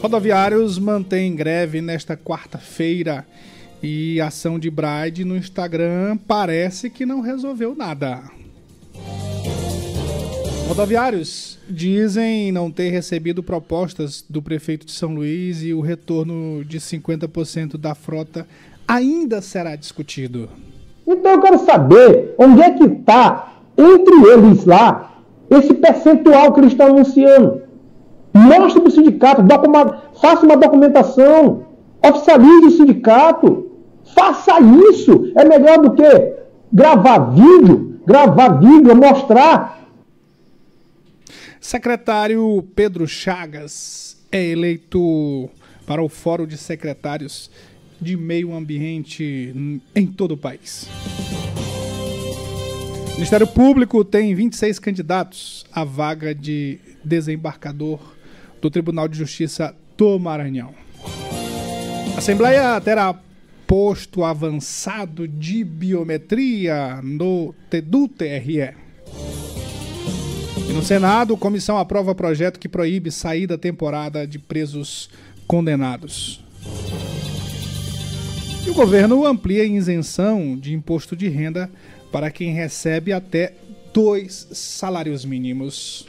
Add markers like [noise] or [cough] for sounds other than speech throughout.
Rodoviários mantêm greve nesta quarta-feira e ação de Bride no Instagram parece que não resolveu nada. Rodoviários dizem não ter recebido propostas do prefeito de São Luís e o retorno de 50% da frota ainda será discutido. Então eu quero saber onde é que está, entre eles lá, esse percentual que eles estão anunciando. Mostre para o sindicato, faça uma documentação, oficialize o sindicato, faça isso. É melhor do que gravar vídeo, gravar vídeo, mostrar. Secretário Pedro Chagas é eleito para o Fórum de Secretários de Meio Ambiente em todo o país. O Ministério Público tem 26 candidatos à vaga de desembarcador do Tribunal de Justiça do Maranhão. A Assembleia terá posto avançado de biometria no do TRE. E no Senado, comissão aprova projeto que proíbe saída temporada de presos condenados. E o governo amplia isenção de imposto de renda para quem recebe até dois salários mínimos.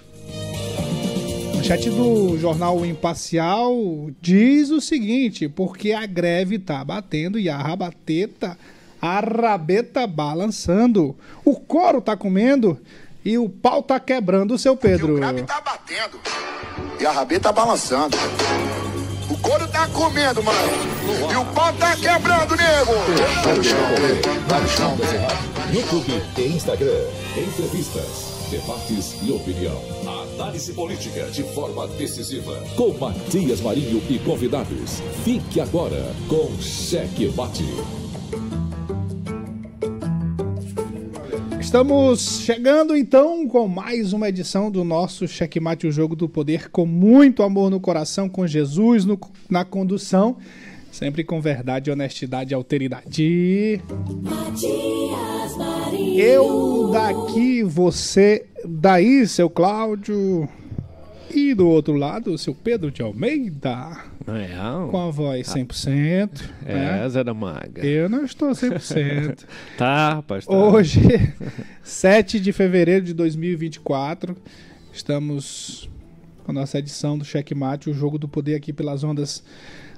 O chat do jornal Imparcial diz o seguinte: porque a greve tá batendo e a rabateta, a rabeta balançando, o couro tá comendo e o pau tá quebrando, seu Pedro. o grave tá batendo e a rabeta balançando. O couro tá comendo, mano. E o pau tá quebrando, nego. YouTube e Instagram. Entrevistas, debates e opinião. Análise política de forma decisiva. Com Matias Marinho e convidados. Fique agora com Cheque Mate. Estamos chegando então com mais uma edição do nosso Checkmate, o jogo do poder, com muito amor no coração, com Jesus no, na condução, sempre com verdade, honestidade e alteridade. Eu daqui, você daí, seu Cláudio. E do outro lado, seu Pedro de Almeida. É, com a voz 100%. É, né? Zé da Maga. Eu não estou 100%. [laughs] tá, rapaz. Tá. Hoje, [laughs] 7 de fevereiro de 2024, estamos com a nossa edição do Checkmate, o jogo do poder aqui pelas ondas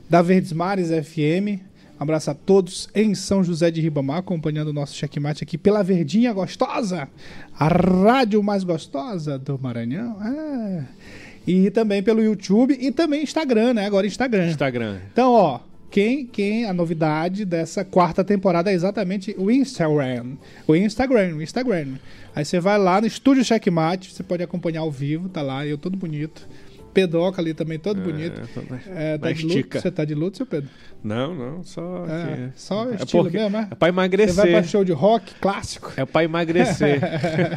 da Verdes Mares FM. Abraço a todos em São José de Ribamar, acompanhando o nosso checkmate aqui pela Verdinha Gostosa, a rádio mais gostosa do Maranhão. É. E também pelo YouTube e também Instagram, né? Agora Instagram. Instagram. Então, ó, quem, quem a novidade dessa quarta temporada é exatamente o Instagram. O Instagram, o Instagram. Aí você vai lá no Estúdio Checkmate, você pode acompanhar ao vivo, tá lá, eu todo bonito. Pedoca ali também, todo é, bonito. É, tá de luto? Você tá de luto, seu Pedro? Não, não, só. É, só é estilo porque, mesmo, é? É pra emagrecer. Você vai pra show de rock clássico? É pra emagrecer.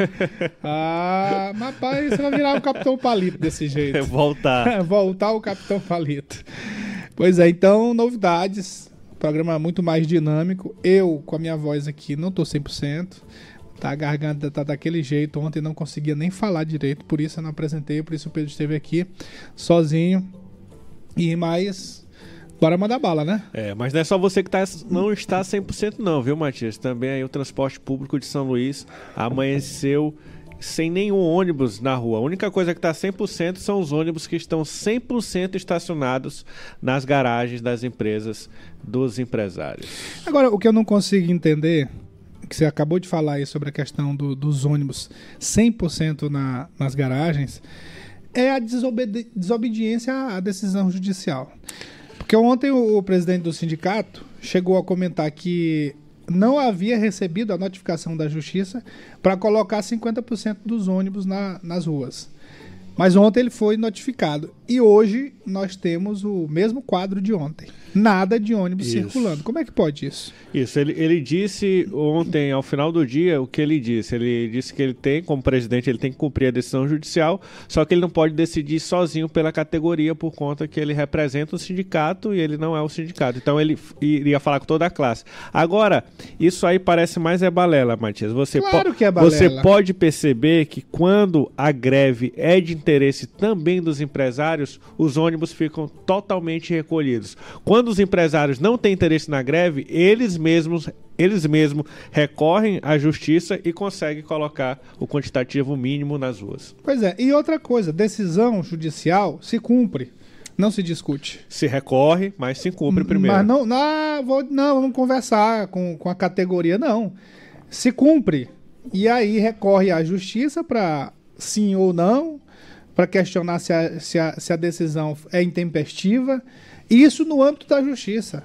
[laughs] ah, mas pai, você vai virar o Capitão Palito desse jeito. É [laughs] voltar. [laughs] voltar o Capitão Palito. Pois é, então, novidades. Programa muito mais dinâmico. Eu, com a minha voz aqui, não tô 100%. Tá, a garganta tá daquele jeito. Ontem não conseguia nem falar direito, por isso eu não apresentei, por isso o Pedro esteve aqui sozinho. E mais Bora mandar bala, né? É, mas não é só você que tá, não está 100% não, viu, Matias? Também aí o transporte público de São Luís amanheceu sem nenhum ônibus na rua. A única coisa que está 100% são os ônibus que estão 100% estacionados nas garagens das empresas dos empresários. Agora, o que eu não consigo entender que você acabou de falar aí sobre a questão do, dos ônibus 100% na, nas garagens, é a desobedi desobediência à decisão judicial. Porque ontem o, o presidente do sindicato chegou a comentar que não havia recebido a notificação da justiça para colocar 50% dos ônibus na, nas ruas. Mas ontem ele foi notificado. E hoje nós temos o mesmo quadro de ontem. Nada de ônibus isso. circulando. Como é que pode isso? Isso, ele, ele disse ontem, ao final do dia, o que ele disse. Ele disse que ele tem, como presidente, ele tem que cumprir a decisão judicial, só que ele não pode decidir sozinho pela categoria por conta que ele representa o sindicato e ele não é o sindicato. Então ele iria falar com toda a classe. Agora, isso aí parece mais é balela, Matias. Você, claro que é balela. você pode perceber que quando a greve é de interesse também dos empresários, os ônibus ficam totalmente recolhidos. Quando os empresários não têm interesse na greve, eles mesmos eles mesmos recorrem à justiça e conseguem colocar o quantitativo mínimo nas ruas. Pois é, e outra coisa, decisão judicial se cumpre. Não se discute. Se recorre, mas se cumpre primeiro. Mas não, não, vou, não vamos conversar com, com a categoria, não. Se cumpre. E aí recorre à justiça para sim ou não, para questionar se a, se, a, se a decisão é intempestiva. Isso no âmbito da justiça.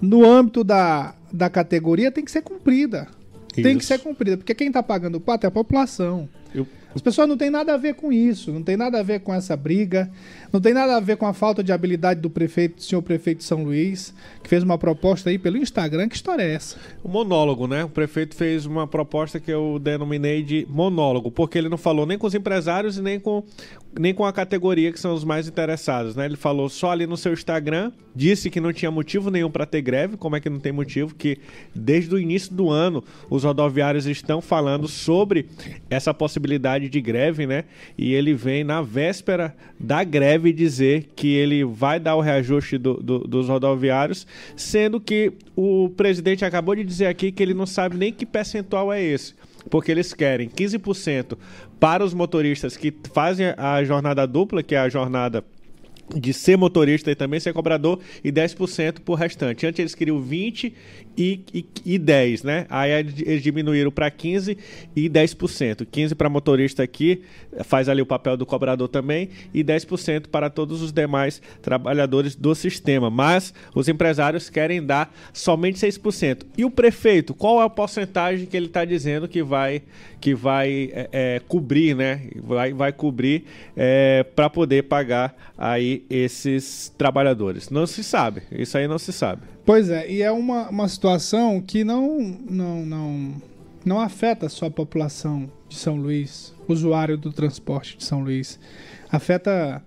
No âmbito da, da categoria tem que ser cumprida. Isso. Tem que ser cumprida, porque quem está pagando o pato é a população. Eu... As pessoas não têm nada a ver com isso, não tem nada a ver com essa briga. Não tem nada a ver com a falta de habilidade do prefeito, do senhor prefeito de São Luís, que fez uma proposta aí pelo Instagram. Que história é essa? O monólogo, né? O prefeito fez uma proposta que eu denominei de monólogo, porque ele não falou nem com os empresários e nem com, nem com a categoria que são os mais interessados, né? Ele falou só ali no seu Instagram, disse que não tinha motivo nenhum para ter greve. Como é que não tem motivo? Que desde o início do ano os rodoviários estão falando sobre essa possibilidade de greve, né? E ele vem na véspera da greve dizer que ele vai dar o reajuste do, do, dos rodoviários, sendo que o presidente acabou de dizer aqui que ele não sabe nem que percentual é esse porque eles querem 15% para os motoristas que fazem a jornada dupla, que é a jornada de ser motorista e também ser cobrador e 10% por restante. Antes eles queriam 20 e, e, e 10, né? Aí eles diminuíram para 15 e 10%. 15 para motorista aqui, faz ali o papel do cobrador também, e 10% para todos os demais trabalhadores do sistema. Mas os empresários querem dar somente 6%. E o prefeito, qual é a porcentagem que ele está dizendo que vai, que vai é, é, cobrir, né? Vai, vai cobrir é, para poder pagar aí esses trabalhadores? Não se sabe. Isso aí não se sabe. Pois é, e é uma, uma situação que não, não, não, não afeta só a população de São Luís, usuário do transporte de São Luís. Afeta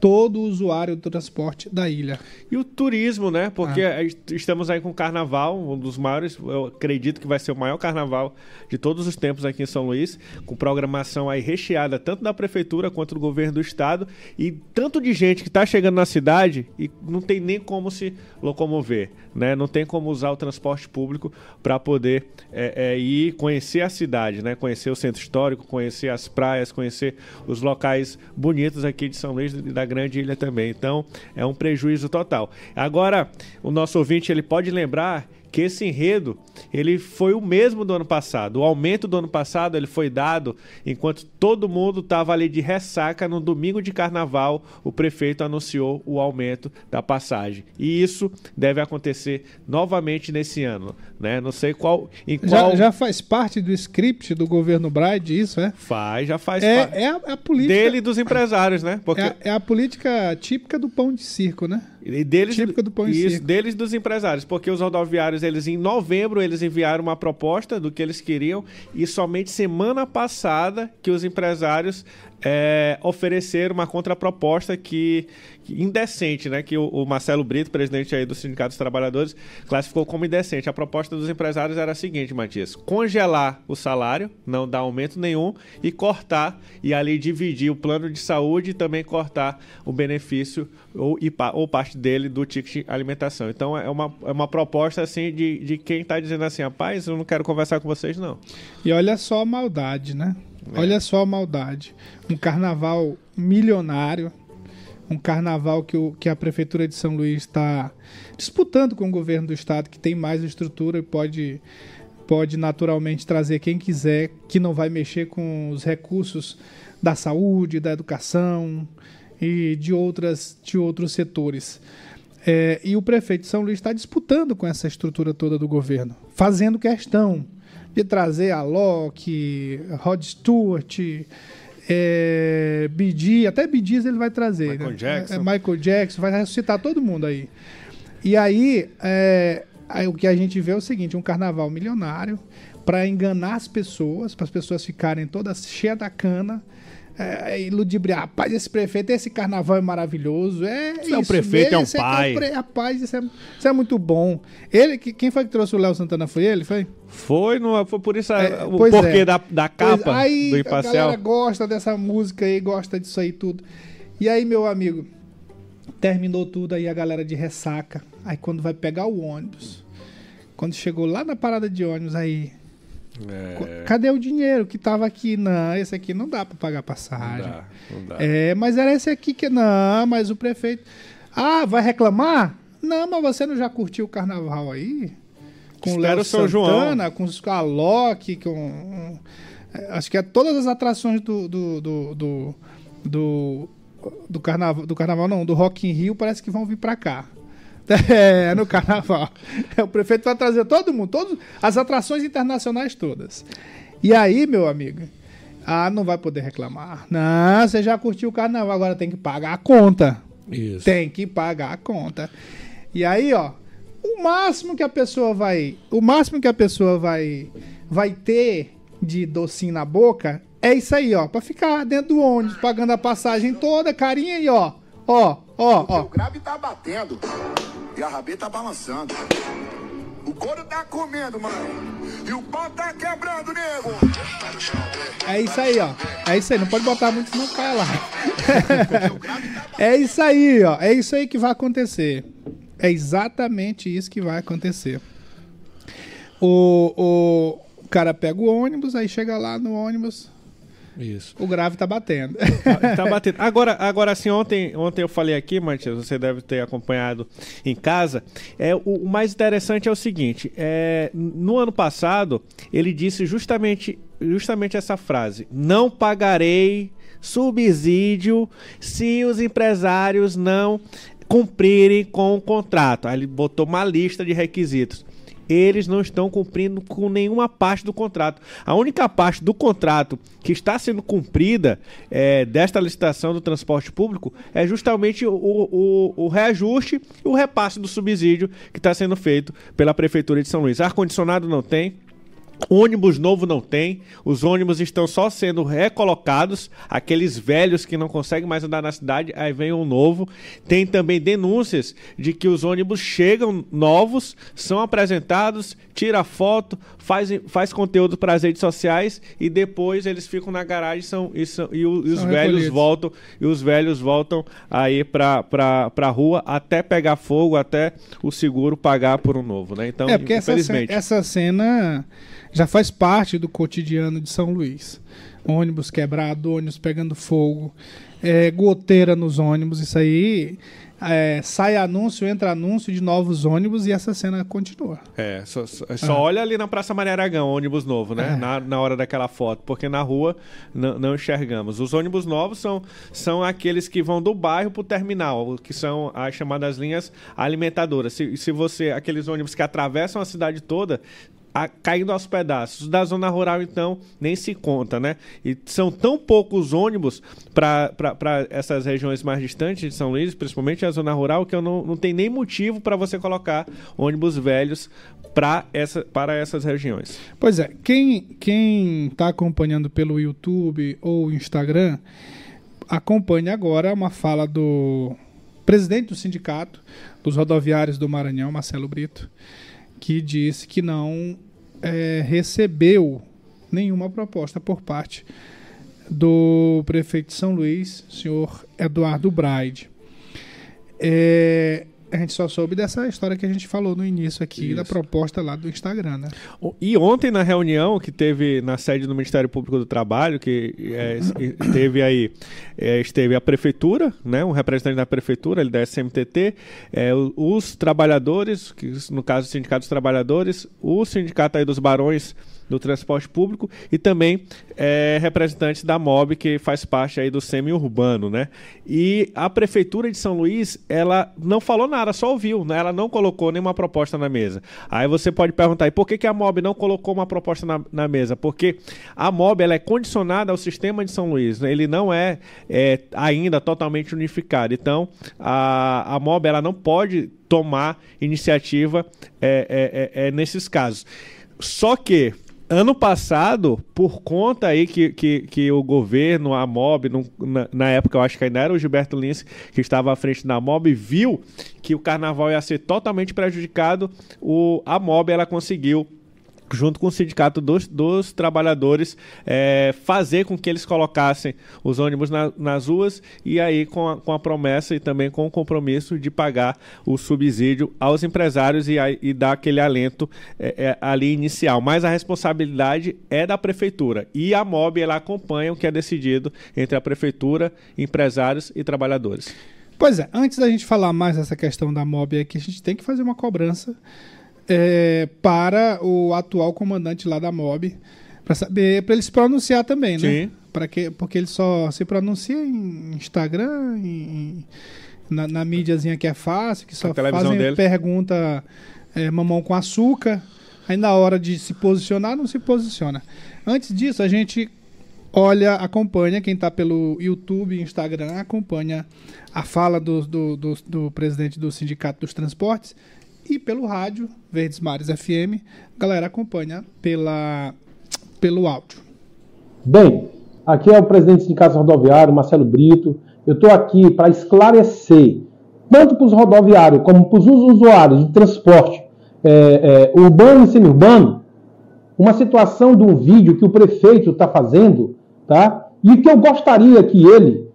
todo usuário do transporte da ilha. E o turismo, né? Porque ah. estamos aí com o carnaval, um dos maiores, eu acredito que vai ser o maior carnaval de todos os tempos aqui em São Luís, com programação aí recheada tanto da prefeitura quanto do governo do estado e tanto de gente que está chegando na cidade e não tem nem como se locomover, né? Não tem como usar o transporte público para poder é, é, ir conhecer a cidade, né? Conhecer o centro histórico, conhecer as praias, conhecer os locais bonitos aqui de São Luís e da grande ilha também. Então, é um prejuízo total. Agora, o nosso ouvinte ele pode lembrar que esse enredo ele foi o mesmo do ano passado. O aumento do ano passado ele foi dado enquanto todo mundo estava ali de ressaca no domingo de carnaval. O prefeito anunciou o aumento da passagem e isso deve acontecer novamente nesse ano, né? Não sei qual, qual... Já, já faz parte do script do governo Bride isso é? Faz, já faz. É, é a, é a política dele e dos empresários, né? Porque é, é a política típica do pão de circo, né? E deles, Típica do pão isso, deles dos empresários, porque os rodoviários, eles em novembro, eles enviaram uma proposta do que eles queriam e somente semana passada que os empresários é, oferecer uma contraproposta que, que indecente, né? Que o, o, Marcelo Brito, presidente aí do Sindicato dos Trabalhadores, classificou como indecente. A proposta dos empresários era a seguinte, Matias: congelar o salário, não dar aumento nenhum e cortar e ali dividir o plano de saúde e também cortar o benefício ou, ou parte dele do ticket alimentação. Então é uma, é uma proposta assim de, de quem está dizendo assim, rapaz, eu não quero conversar com vocês não. E olha só a maldade, né? É. Olha só a maldade. Um carnaval milionário, um carnaval que, o, que a Prefeitura de São Luís está disputando com o governo do estado, que tem mais estrutura e pode, pode naturalmente trazer quem quiser, que não vai mexer com os recursos da saúde, da educação e de, outras, de outros setores. É, e o prefeito de São Luís está disputando com essa estrutura toda do governo, fazendo questão de trazer a Locke, Rod Stewart, é, até BDs ele vai trazer. Michael né? Jackson. É, Michael Jackson, vai ressuscitar todo mundo aí. E aí, é, aí, o que a gente vê é o seguinte: um carnaval milionário para enganar as pessoas, para as pessoas ficarem todas cheias da cana, é, é, ludibriar. Rapaz, esse prefeito, esse carnaval é maravilhoso. É, Esse é o prefeito, é um esse pai. É, pre- rapaz, isso é, isso é muito bom. Ele, que- quem foi que trouxe o Léo Santana? Foi ele? Foi? Foi, no, foi por isso a- É, o pois porquê é. da, da Pois, capa aí do a Imparcial. galera gosta dessa música aí, gosta disso aí tudo. E aí, meu amigo, terminou tudo aí a galera de ressaca. Aí quando vai pegar o ônibus, quando chegou lá na parada de ônibus, aí. Co- Cadê o dinheiro que tava aqui? Não, esse aqui não dá pra pagar Não passagem. dá, não dá. É, mas era esse aqui que. Não, mas o prefeito. Ah, vai reclamar? Não, mas você não já curtiu o carnaval aí? Com o Léo São João. Santana, com os com a Loki, com. é, Acho que é todas as atrações do. do, do, do, do, do carnaval, do carnaval não, do Rock in Rio parece que vão vir pra cá. [laughs] É, no carnaval. É, o prefeito vai trazer todo mundo, todas as atrações internacionais todas. E aí, meu amigo, ah, não vai poder reclamar. Não, você já curtiu o carnaval, agora tem que pagar a conta. Isso. Tem que pagar a conta. E aí, ó, o máximo que a pessoa vai, o máximo que a pessoa vai vai ter de docinho na boca é isso aí, ó, Pra ficar dentro do ônibus, pagando a passagem toda, carinha e ó, ó, ó, O ó. grave tá batendo e a rabeta tá balançando. O couro tá comendo, mãe. E o pau tá quebrando, nego. É isso aí, ó. É isso aí, não pode botar muito senão cai lá. [laughs] é isso aí, ó. É isso aí que vai acontecer. É exatamente isso que vai acontecer. O, o cara pega o ônibus, aí chega lá no ônibus, Isso. o grave tá batendo. Tá, tá batendo. Agora, agora assim, ontem, ontem eu falei aqui, Matias, você deve ter acompanhado em casa. É, o, o mais interessante é o seguinte: é, no ano passado, ele disse justamente, justamente essa frase: Não pagarei subsídio se os empresários não cumprirem com o contrato. Aí ele botou uma lista de requisitos eles não estão cumprindo com nenhuma parte do contrato. A única parte do contrato que está sendo cumprida é, desta licitação do transporte público é justamente o, o, o reajuste e o repasse do subsídio que está sendo feito pela Prefeitura de São Luís. Ar-condicionado não tem. Ônibus novo não tem, os ônibus estão só sendo recolocados, aqueles velhos que não conseguem mais andar na cidade, aí vem um novo. Tem também denúncias de que os ônibus chegam novos, são apresentados, tira foto, faz, faz conteúdo para as redes sociais e depois eles ficam na garagem são, e, são- e o- e os São velhos recolhidos. voltam e os velhos voltam aí para para rua até pegar fogo, até o seguro pagar por um novo, né? Então, é, porque essa, infelizmente. essa cena já faz parte do cotidiano de São Luís. Ônibus quebrado, ônibus pegando fogo, é, goteira nos ônibus, isso aí. é, sai anúncio, entra anúncio de novos ônibus e essa cena continua. É, só, só- só olha ali na Praça Maria Aragão, ônibus novo, né? É. Na, na hora daquela foto, porque na rua não, não enxergamos. Os ônibus novos são, são aqueles que vão do bairro pro terminal, que são as chamadas linhas alimentadoras. Se, se você, aqueles ônibus que atravessam a cidade toda, a- caindo aos pedaços. Os Da zona rural, então, nem se conta, né? E são tão poucos ônibus para essas regiões mais distantes de São Luís, principalmente a zona rural, que eu não, não tem nem motivo para você colocar ônibus velhos pra essa, para essas regiões. Pois é, quem quem está acompanhando pelo YouTube ou Instagram, acompanhe agora uma fala do presidente do sindicato dos rodoviários do Maranhão, Marcelo Brito, que disse que não eh, recebeu nenhuma proposta por parte do prefeito de São Luís, senhor Eduardo Braide. É, a gente só soube dessa história que a gente falou no início aqui, da Isso. proposta lá do Instagram, né? E ontem, na reunião que teve na sede do Ministério Público do Trabalho, que é, teve aí, é, esteve a prefeitura, né, um representante da prefeitura, ele da SMTT, é, os trabalhadores, que no caso o Sindicato dos Trabalhadores, o Sindicato aí dos Barões do Transporte Público e também é, representantes da MOB, que faz parte aí do semi-urbano, né? E a Prefeitura de São Luís, ela não falou nada, só ouviu, né? Ela não colocou nenhuma proposta na mesa. Aí você pode perguntar, e por que, que a MOB não colocou uma proposta na, na mesa? Porque a MOB, ela é condicionada ao sistema de São Luís, né? Ele não é, é ainda totalmente unificado. Então, a, a MOB, ela não pode tomar iniciativa é, é, é, é, nesses casos. Só que ano passado, por conta aí que, que, que o governo, a MOB, na, na, época eu acho que ainda era o Gilberto Lins que estava à frente da MOB, viu que o carnaval ia ser totalmente prejudicado, o, a MOB ela conseguiu junto com o sindicato dos, dos trabalhadores, é, fazer com que eles colocassem os ônibus na, nas ruas e aí com a, com a promessa e também com o compromisso de pagar o subsídio aos empresários e, e dar aquele alento é, é, ali inicial. Mas a responsabilidade é da prefeitura e a MOB ela acompanha o que é decidido entre a prefeitura, empresários e trabalhadores. Pois é, antes da gente falar mais dessa questão da MOB aqui, a gente tem que fazer uma cobrança é, para o atual comandante lá da MOB, para saber, para ele se pronunciar também, né? Sim. Para que, porque ele só se pronuncia em Instagram, em, na, na mídiazinha que é fácil, que só fazem dele. pergunta é, mamão com açúcar. Aí na hora de se posicionar, não se posiciona. Antes disso, a gente olha, acompanha, quem está pelo YouTube Instagram, acompanha a fala do, do, do, do presidente do Sindicato dos Transportes e pelo rádio, Verdes Mares FM, galera acompanha pela, pelo áudio. Bem, aqui é o presidente do Sindicato Rodoviário, Marcelo Brito. Eu estou aqui para esclarecer, tanto para os rodoviários como para os usuários de transporte é, é, urbano e semi-urbano, uma situação de um vídeo que o prefeito está fazendo, tá? E que eu gostaria que ele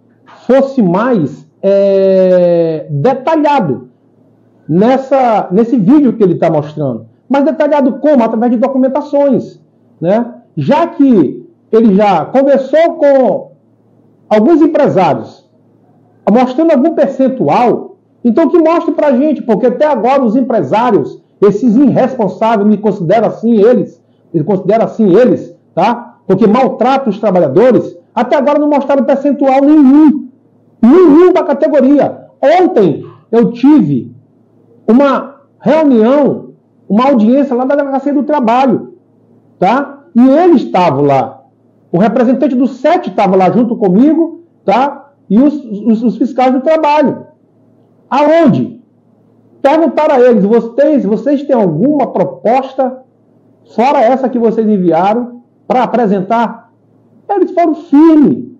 fosse mais é, detalhado nessa, nesse vídeo que ele está mostrando. Mas detalhado como? Através de documentações. Né? Já que ele já conversou com alguns empresários, mostrando algum percentual, então que mostre para gente, porque até agora os empresários, esses irresponsáveis, me consideram assim eles, ele considera assim eles, tá? Porque maltratam os trabalhadores, até agora não mostraram percentual nenhum. Nenhum da categoria. Ontem eu tive uma reunião, uma audiência lá da Delegacia do Trabalho, tá? E ele estava lá. O representante do SET estava lá junto comigo, tá? E os, os, os fiscais do trabalho. Aonde? Perguntaram a eles, vocês, vocês têm alguma proposta, fora essa que vocês enviaram, para apresentar? Eles foram firmes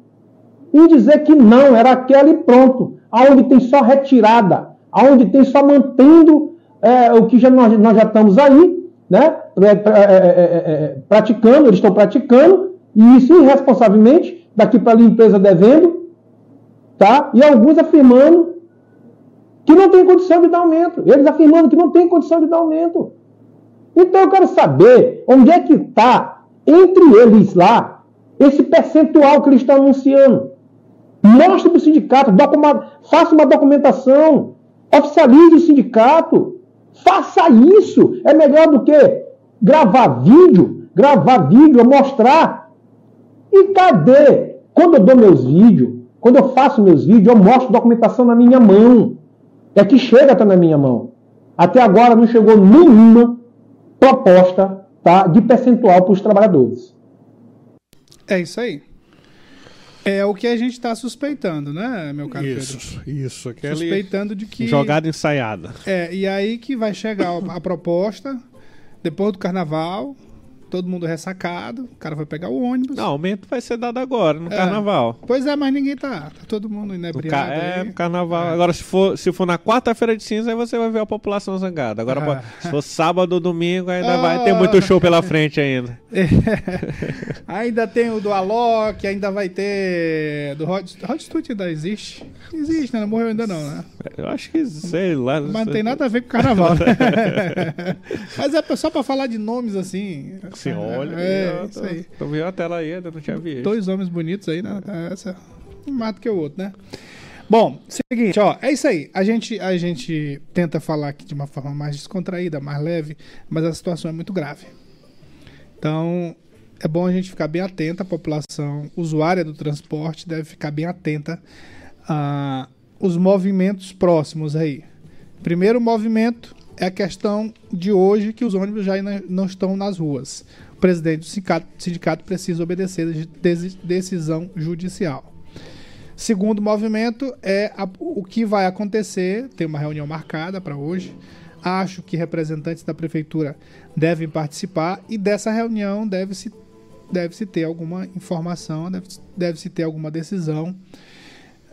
em dizer que não, era aquela e pronto. Aonde tem só retirada onde tem só mantendo é, o que já, nós, nós, já estamos aí, né? É, é, praticando, eles estão praticando, e isso irresponsavelmente, daqui para a empresa devendo, tá? E alguns afirmando que não tem condição de dar aumento. Eles afirmando que não tem condição de dar aumento. Então eu quero saber onde é que está, entre eles lá, esse percentual que eles estão anunciando. Mostre para o sindicato, faça uma documentação, Oficialize o sindicato. Faça isso. É melhor do que gravar vídeo, gravar vídeo, mostrar. E cadê? Quando eu dou meus vídeos, quando eu faço meus vídeos, eu mostro documentação na minha mão. É que chega até na minha mão. Até agora não chegou nenhuma proposta tá, de percentual para os trabalhadores. É isso aí. É o que a gente está suspeitando, né, meu caro isso, Pedro? Isso, aquele Suspeitando de que. Jogada ensaiada. É, e aí que vai chegar a proposta, depois do carnaval, todo mundo ressacado, o cara vai pegar o ônibus. Não, aumento vai ser dado agora, no é. carnaval. Pois é, mas ninguém tá. Tá todo mundo inebriado. Ca é, no carnaval. É. Agora, se for, se for na quarta-feira de cinza, aí você vai ver a população zangada. Agora, ah. se for sábado ou domingo, ainda ah. vai ter muito show pela frente ainda. É. [laughs] ainda tem o do Alok, ainda vai ter. Do Hot, Hot Studio ainda existe? Existe, né? Não morreu ainda não, né? Eu acho que sei lá. Mas não tem nada a ver com o carnaval, né? [laughs] mas é só pra falar de nomes assim. Sim, olha. É, isso aí. Tô vendo a tela aí, ainda não tinha visto. Dois homens bonitos aí, né? Essa, um mato que o outro, né? Bom, seguinte, ó, é isso aí. A gente, a gente tenta falar aqui de uma forma mais descontraída, mais leve, mas a situação é muito grave. Então, é bom a gente ficar bem atenta, a população usuária do transporte deve ficar bem atenta a os movimentos próximos aí. Primeiro movimento é a questão de hoje que os ônibus já não estão nas ruas. O presidente do sindicato, precisa obedecer a decisão judicial. Segundo movimento é a, o que vai acontecer, tem uma reunião marcada para hoje, Acho que representantes da prefeitura devem participar e dessa reunião deve-se deve-se ter alguma informação, deve-se deve ter alguma decisão.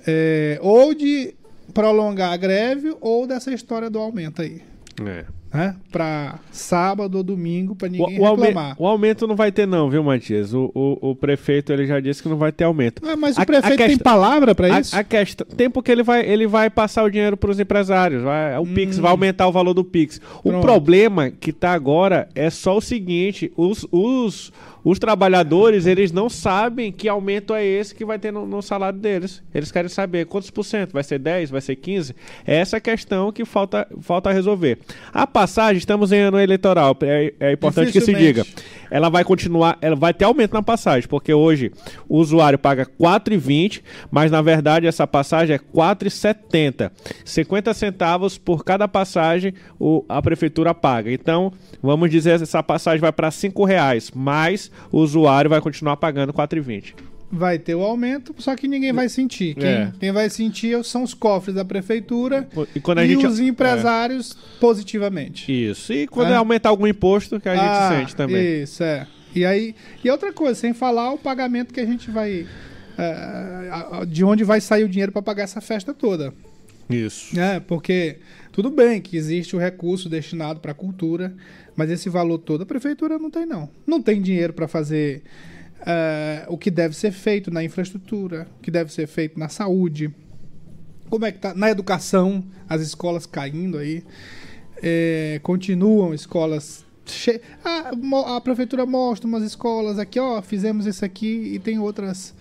É, ou de prolongar a greve ou dessa história do aumento aí. É. Né? Para sábado ou domingo, para ninguém o, o reclamar. o aumento não vai ter não, viu, Matias? O, o, o, prefeito ele já disse que não vai ter aumento. Ah, mas a, o prefeito tem questão, palavra para isso? A, a questão, tempo que ele vai, ele vai passar o dinheiro para os empresários. Vai, o hum. Pix vai aumentar o valor do Pix. O Pronto. problema que está agora é só o seguinte: os, os os trabalhadores, eles não sabem que aumento é esse que vai ter no, no, salário deles. Eles querem saber quantos por cento, vai ser 10, vai ser 15? É essa questão que falta, falta resolver. A passagem, estamos em ano eleitoral, é, é importante que se diga. Ela vai continuar, ela vai ter aumento na passagem, porque hoje o usuário paga 4,20, mas na verdade essa passagem é 4,70. 50 centavos por cada passagem o, a prefeitura paga. Então, vamos dizer essa passagem vai para 5 reais, mas o usuário vai continuar pagando 4,20 vai ter o aumento, só que ninguém vai sentir. Quem, é. quem vai sentir são os cofres da prefeitura e, e gente, os empresários é. positivamente. Isso. E quando é. aumentar algum imposto, que a ah, gente sente também. Isso, é. E aí, e outra coisa, sem falar o pagamento que a gente vai. É, de onde vai sair o dinheiro para pagar essa festa toda. Isso. É, porque tudo bem que existe o recurso destinado para a cultura, mas esse valor todo a prefeitura não tem, não. Não tem dinheiro para fazer uh, o que deve ser feito na infraestrutura, o que deve ser feito na saúde, como é que tá na educação, as escolas caindo aí, é, continuam escolas che... a, a prefeitura mostra umas escolas aqui, ó, fizemos isso aqui e tem outras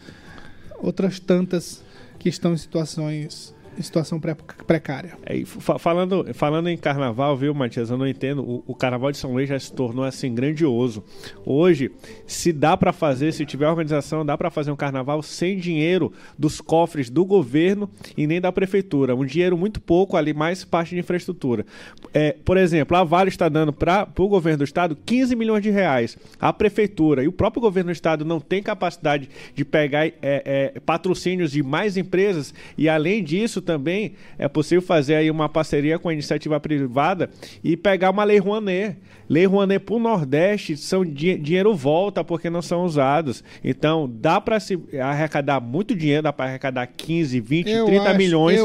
outras tantas que estão em situações situação precária. É, falando, falando em carnaval, viu, Matias? Eu não entendo. O, o, carnaval de São Luís já se tornou assim grandioso. Hoje, se dá para fazer, se tiver organização, dá para fazer um carnaval sem dinheiro dos cofres do governo e nem da prefeitura. Um dinheiro muito pouco ali, mais parte de infraestrutura. É, por exemplo, a Vale está dando para o governo do estado 15 milhões de reais. A prefeitura e o próprio governo do estado não tem capacidade de pegar é, é, patrocínios de mais empresas e, além disso, também é possível fazer aí uma parceria com a iniciativa privada e pegar uma lei Rouanet. Lei Rouanet para o Nordeste, são di dinheiro volta porque não são usados. Então, dá para se arrecadar muito dinheiro, dá para arrecadar 15, 20, eu 30 acho, milhões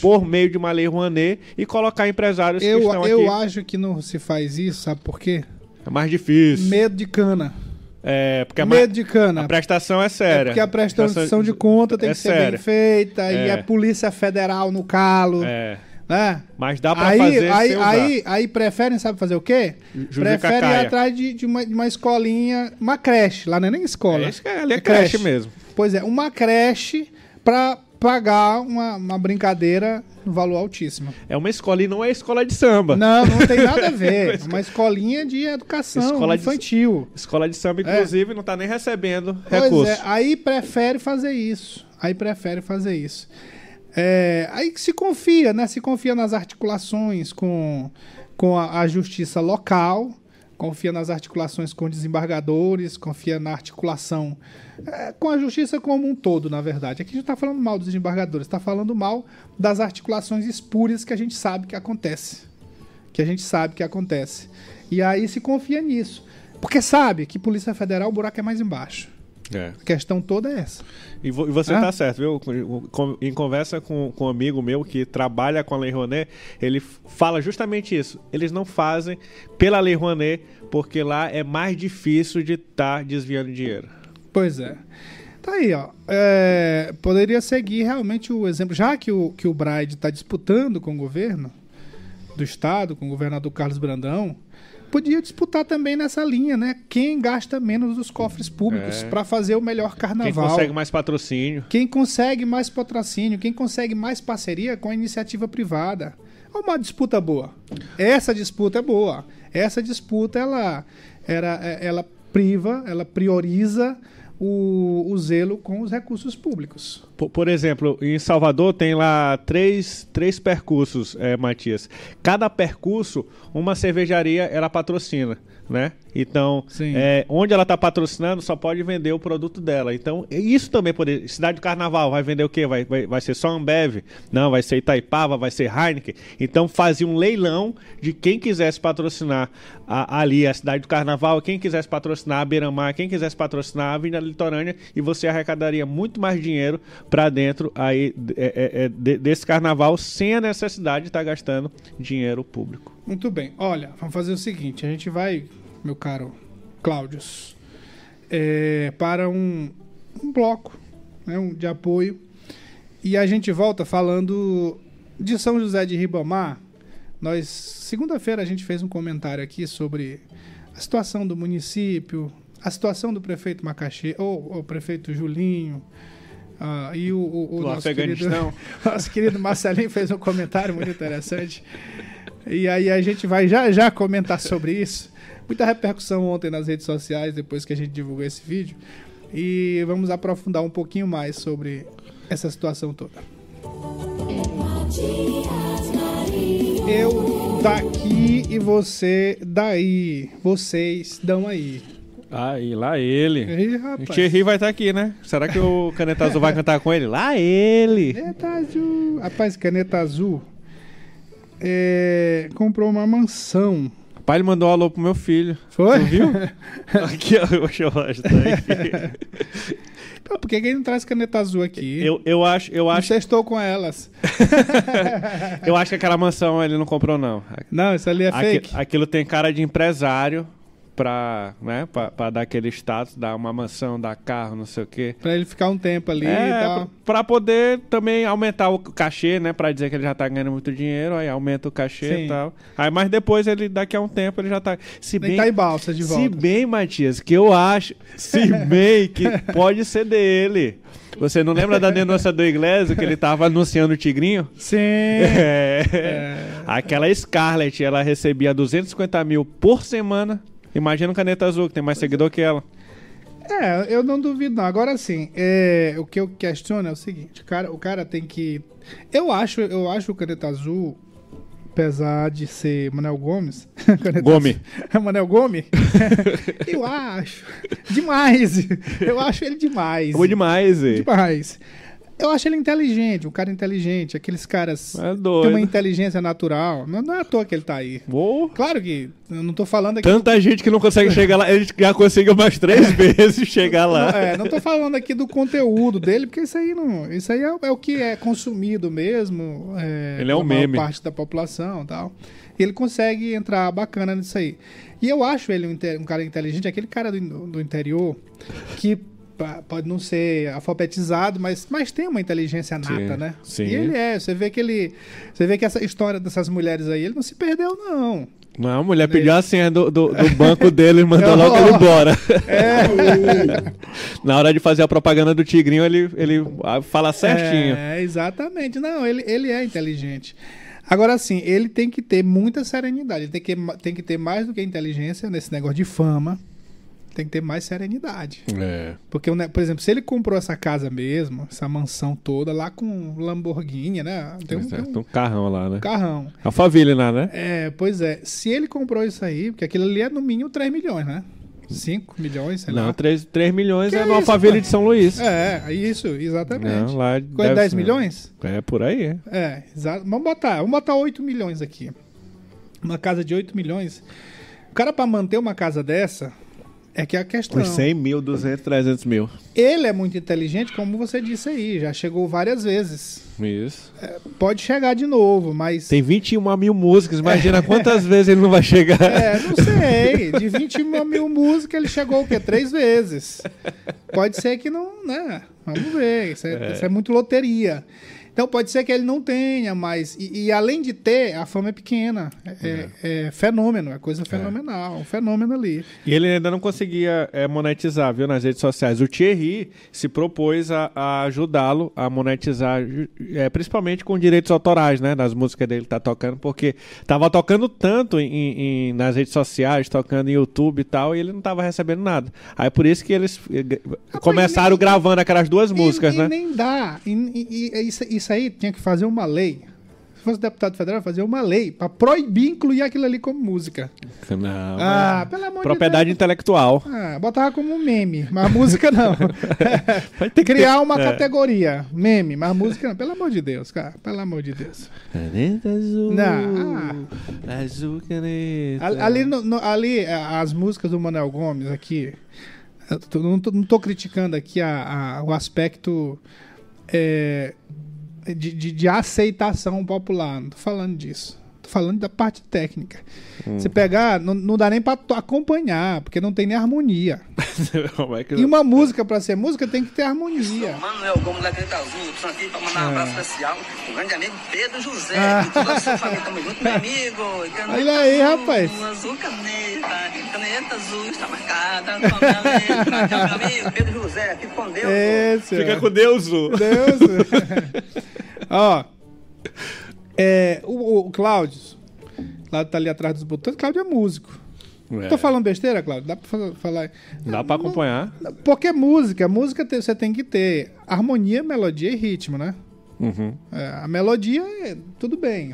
por meio de uma lei Rouanet e colocar empresários eu, que estão eu aqui. Eu acho que não se faz isso, sabe por quê? É mais difícil. Medo de cana. É, porque Medo de cana. A prestação é séria. É porque a prestação de conta tem é que ser séria. bem feita. É. E a Polícia Federal no calo. É. Né? Mas dá pra aí, fazer aí, aí, aí preferem, sabe fazer o quê? Preferem ir atrás de, de, uma, de uma escolinha, uma creche. Lá não é nem escola. É, é, ali é, é creche. creche mesmo. Pois é, uma creche pra pagar uma, uma brincadeira no valor altíssimo. É uma escola e não é escola de samba. Não, não tem nada a [laughs] ver. É uma escolinha de educação escola infantil. De, escola de samba, inclusive, é. não está nem recebendo pois recursos. É, aí prefere fazer isso. Aí prefere fazer isso. É, aí se confia, né? Se confia nas articulações com, com a, a justiça local confia nas articulações com desembargadores, confia na articulação é, com a justiça como um todo, na verdade. Aqui a gente está falando mal dos desembargadores, está falando mal das articulações espúrias que a gente sabe que acontece. Que a gente sabe que acontece. E aí se confia nisso. Porque sabe que Polícia Federal o buraco é mais embaixo. É. A questão toda é essa. E, vo, e você está certo, viu? Em conversa com, com um amigo meu que trabalha com a Lei Rouanet, ele fala justamente isso. Eles não fazem pela Lei Rouanet, porque lá é mais difícil de estar tá desviando dinheiro. Pois é. Tá aí, ó. É, poderia seguir realmente o exemplo, já que o, que o Bride está disputando com o governo do estado, com o governador Carlos Brandão, podia disputar também nessa linha, né? Quem gasta menos dos cofres públicos é. para fazer o melhor carnaval. Quem consegue mais patrocínio. Quem consegue mais patrocínio, quem consegue mais parceria com a iniciativa privada. É uma disputa boa. Essa disputa é boa. Essa disputa ela era é, ela priva, ela prioriza o, o zelo com os recursos públicos. por, por exemplo, em Salvador tem lá três, três percursos, é, Matias. Cada percurso, uma cervejaria ela patrocina, né? Então, é, onde ela está patrocinando, só pode vender o produto dela. Então, isso também pode. Cidade do Carnaval vai vender o quê? Vai, vai, vai ser só Ambev? Não, vai ser Itaipava, vai ser Heineken. Então, fazia um leilão de quem quisesse patrocinar a- ali a Cidade do Carnaval, quem quisesse patrocinar a Beira-Mar, quem quisesse patrocinar a Avenida Litorânea, e você arrecadaria muito mais dinheiro para dentro aí é, é, é, de- desse carnaval sem a necessidade de estar gastando dinheiro público. Muito bem. Olha, vamos fazer o seguinte: a gente vai, meu caro Cláudios, é, para um, um bloco né, um, de apoio. E a gente volta falando de São José de Ribamar. Nós, segunda-feira, a gente fez um comentário aqui sobre a situação do município, a situação do prefeito Macaxê, ou o prefeito Julinho. ah, e o, o, o nosso querido, [laughs] nosso querido Marcelinho fez um comentário muito interessante. E aí a gente vai já já comentar sobre isso. Muita repercussão ontem nas redes sociais, depois que a gente divulgou esse vídeo. E vamos aprofundar um pouquinho mais sobre essa situação toda. Eu daqui e você daí. Vocês dão aí. Aí, lá ele. Ih, O rapaz. Thierry vai estar aqui, né? Será que o Caneta Azul vai cantar com ele? Lá ele! Caneta azul. Rapaz, caneta azul. É, comprou uma mansão. O pai mandou um alô pro meu filho. Foi? Tu viu? [laughs] aqui, ó, eu aqui. [laughs] Pô, por que, ele não traz caneta azul aqui? Eu, eu acho, eu não acho, estou com elas. [laughs] eu acho que aquela mansão ele não comprou, não. Não, isso ali é Aqui- fake. aquilo tem cara de empresário pra, né, pra, pra dar aquele status, dar uma mansão, dar carro, não sei o quê. Pra ele ficar um tempo ali e É, tal. pra poder também aumentar o cachê, né? Pra dizer que ele já tá ganhando muito dinheiro, aí aumenta o cachê Sim. e tal. Aí, mas depois ele, daqui a um tempo, ele já tá. Se bem, tá em balsa de se volta. bem, Matias, que eu acho, se [laughs] bem que pode ser dele. Você não lembra da denúncia do Iglesias que ele tava anunciando o Tigrinho? Sim. [laughs] É. Aquela Scarlett, ela recebia 250 mil por semana. Imagina o Caneta Azul, que tem mais seguidor que ela. É, eu não duvido não. Agora sim, é, o que eu questiono é o seguinte, o cara, o cara tem que. Eu acho, eu acho o caneta azul, apesar de ser Manel Gomes. [laughs] Gomes. azul- Manel Gomes? [laughs] eu acho. Demais. Eu acho ele demais. Boa demais, e. Demais. Eu acho ele inteligente, um cara inteligente, aqueles caras É doido. têm uma inteligência natural. Não, não é à toa que ele tá aí. Uou. Claro que eu não tô falando aqui. Tanta gente que não consegue chegar lá, ele já conseguiu mais três vezes chegar lá. Não, é, não tô falando aqui do conteúdo dele, porque isso aí não. Isso aí é, é o que é consumido mesmo. É, Ele é um meme. parte da população e tal. E ele consegue entrar bacana nisso aí. E eu acho ele um, um cara inteligente, aquele cara do, do interior que pode não ser alfabetizado, mas, mas tem uma inteligência nata, Sim, né? sim. E ele é. Você vê que ele. Você vê que essa história dessas mulheres aí, ele não se perdeu, não. Não, a mulher pediu a senha do, do, do banco dele e [laughs] mandou logo ele embora. [laughs] É. [laughs] Na hora de fazer a propaganda do Tigrinho, ele, ele ah, fala certinho. É, exatamente. Não, ele, ele é inteligente. Agora, assim, ele tem que ter muita serenidade. Ele tem que, tem que ter mais do que inteligência nesse negócio de fama. Tem que ter mais serenidade. É. Porque, ne- por exemplo, se ele comprou essa casa mesmo, essa mansão toda, lá com um Lamborghini, né? Tem um, tem Tem um um carrão lá, né? carrão. Alphaville lá, né? É, pois é. Se ele comprou isso aí, porque aquilo ali é no mínimo 3 milhões, né? 5 milhões, sei Não, lá. 3, 3 milhões Que é isso, no Alphaville de São Luís. É, isso, exatamente. Não, lá Coisa de deve 10 ser- milhões? É, por aí. é. É, exato. Vamos botar, vamos botar 8 milhões aqui. Uma casa de 8 milhões. O cara, pra manter uma casa dessa, é que é a questão. Por 100 mil, 200, 300 mil. Ele é muito inteligente, como você disse aí, já chegou várias vezes. Isso. Pode chegar de novo, mas. Tem 21 mil músicas, imagina quantas vezes ele não vai chegar. É, não sei. De 20 mil músicas, ele chegou o quê? Três vezes. Pode ser que não, né? Vamos ver. Isso é, isso é muito loteria. Então pode ser que ele não tenha, mas. E, e além de ter, a fama é pequena. É, é- é fenômeno, é coisa fenomenal. Um fenômeno ali. E ele ainda não conseguia é, monetizar, viu, nas redes sociais. O Thierry se propôs a, a ajudá-lo a monetizar, é, principalmente com direitos autorais, né, das músicas dele tá tocando, porque tava tocando tanto em, em- nas redes sociais, tocando em YouTube e tal, e ele não tava recebendo nada. Aí por isso que eles começaram nem- gravando aquelas duas músicas, e, né? E nem dá. E, e- e isso, isso aí tinha que fazer uma lei. Se fosse deputado federal, fazer uma lei pra proibir incluir aquilo ali como música. Não, Ah, pelo amor propriedade de Deus. intelectual. Ah, botava como um meme, mas música não. [laughs] [laughs] Criar ter- uma é. categoria, meme, mas música não. Pelo amor de Deus, cara. Pelo amor de Deus. Caneta azul. Não, Azul caneta. Ali, ali, no- no- ali, as músicas do Manuel Gomes aqui, tô- não, tô, não tô criticando aqui a- a- o aspecto eh, de, de- de aceitação popular, não tô falando disso. Falando da parte técnica. Hum. Se pegar, não, não dá nem pra to- acompanhar, porque não tem nem harmonia. [laughs] Como é que... E uma música, pra ser música, tem que ter harmonia. Manuel Gomes da Caneta Azul, estou aqui para mandar um abraço especial. O grande amigo Pedro José, Ah. e toda a sua família, tamo junto, meu amigo. Olha aí, azul, rapaz. Azul caneta, caneta azul está marcada. Tchau, meu amigo Pedro José, fique com Deus. Esse, Fica com Deus. Deus. [laughs] Ó. É, o, o Cláudio. Cláudio tá ali atrás dos botões. Cláudio é músico. É. Tô falando besteira, Cláudio? Dá pra fa- falar. Dá pra acompanhar. Porque música, música te- você tem que ter harmonia, melodia e ritmo, né? Uhum. É, a melodia é tudo bem.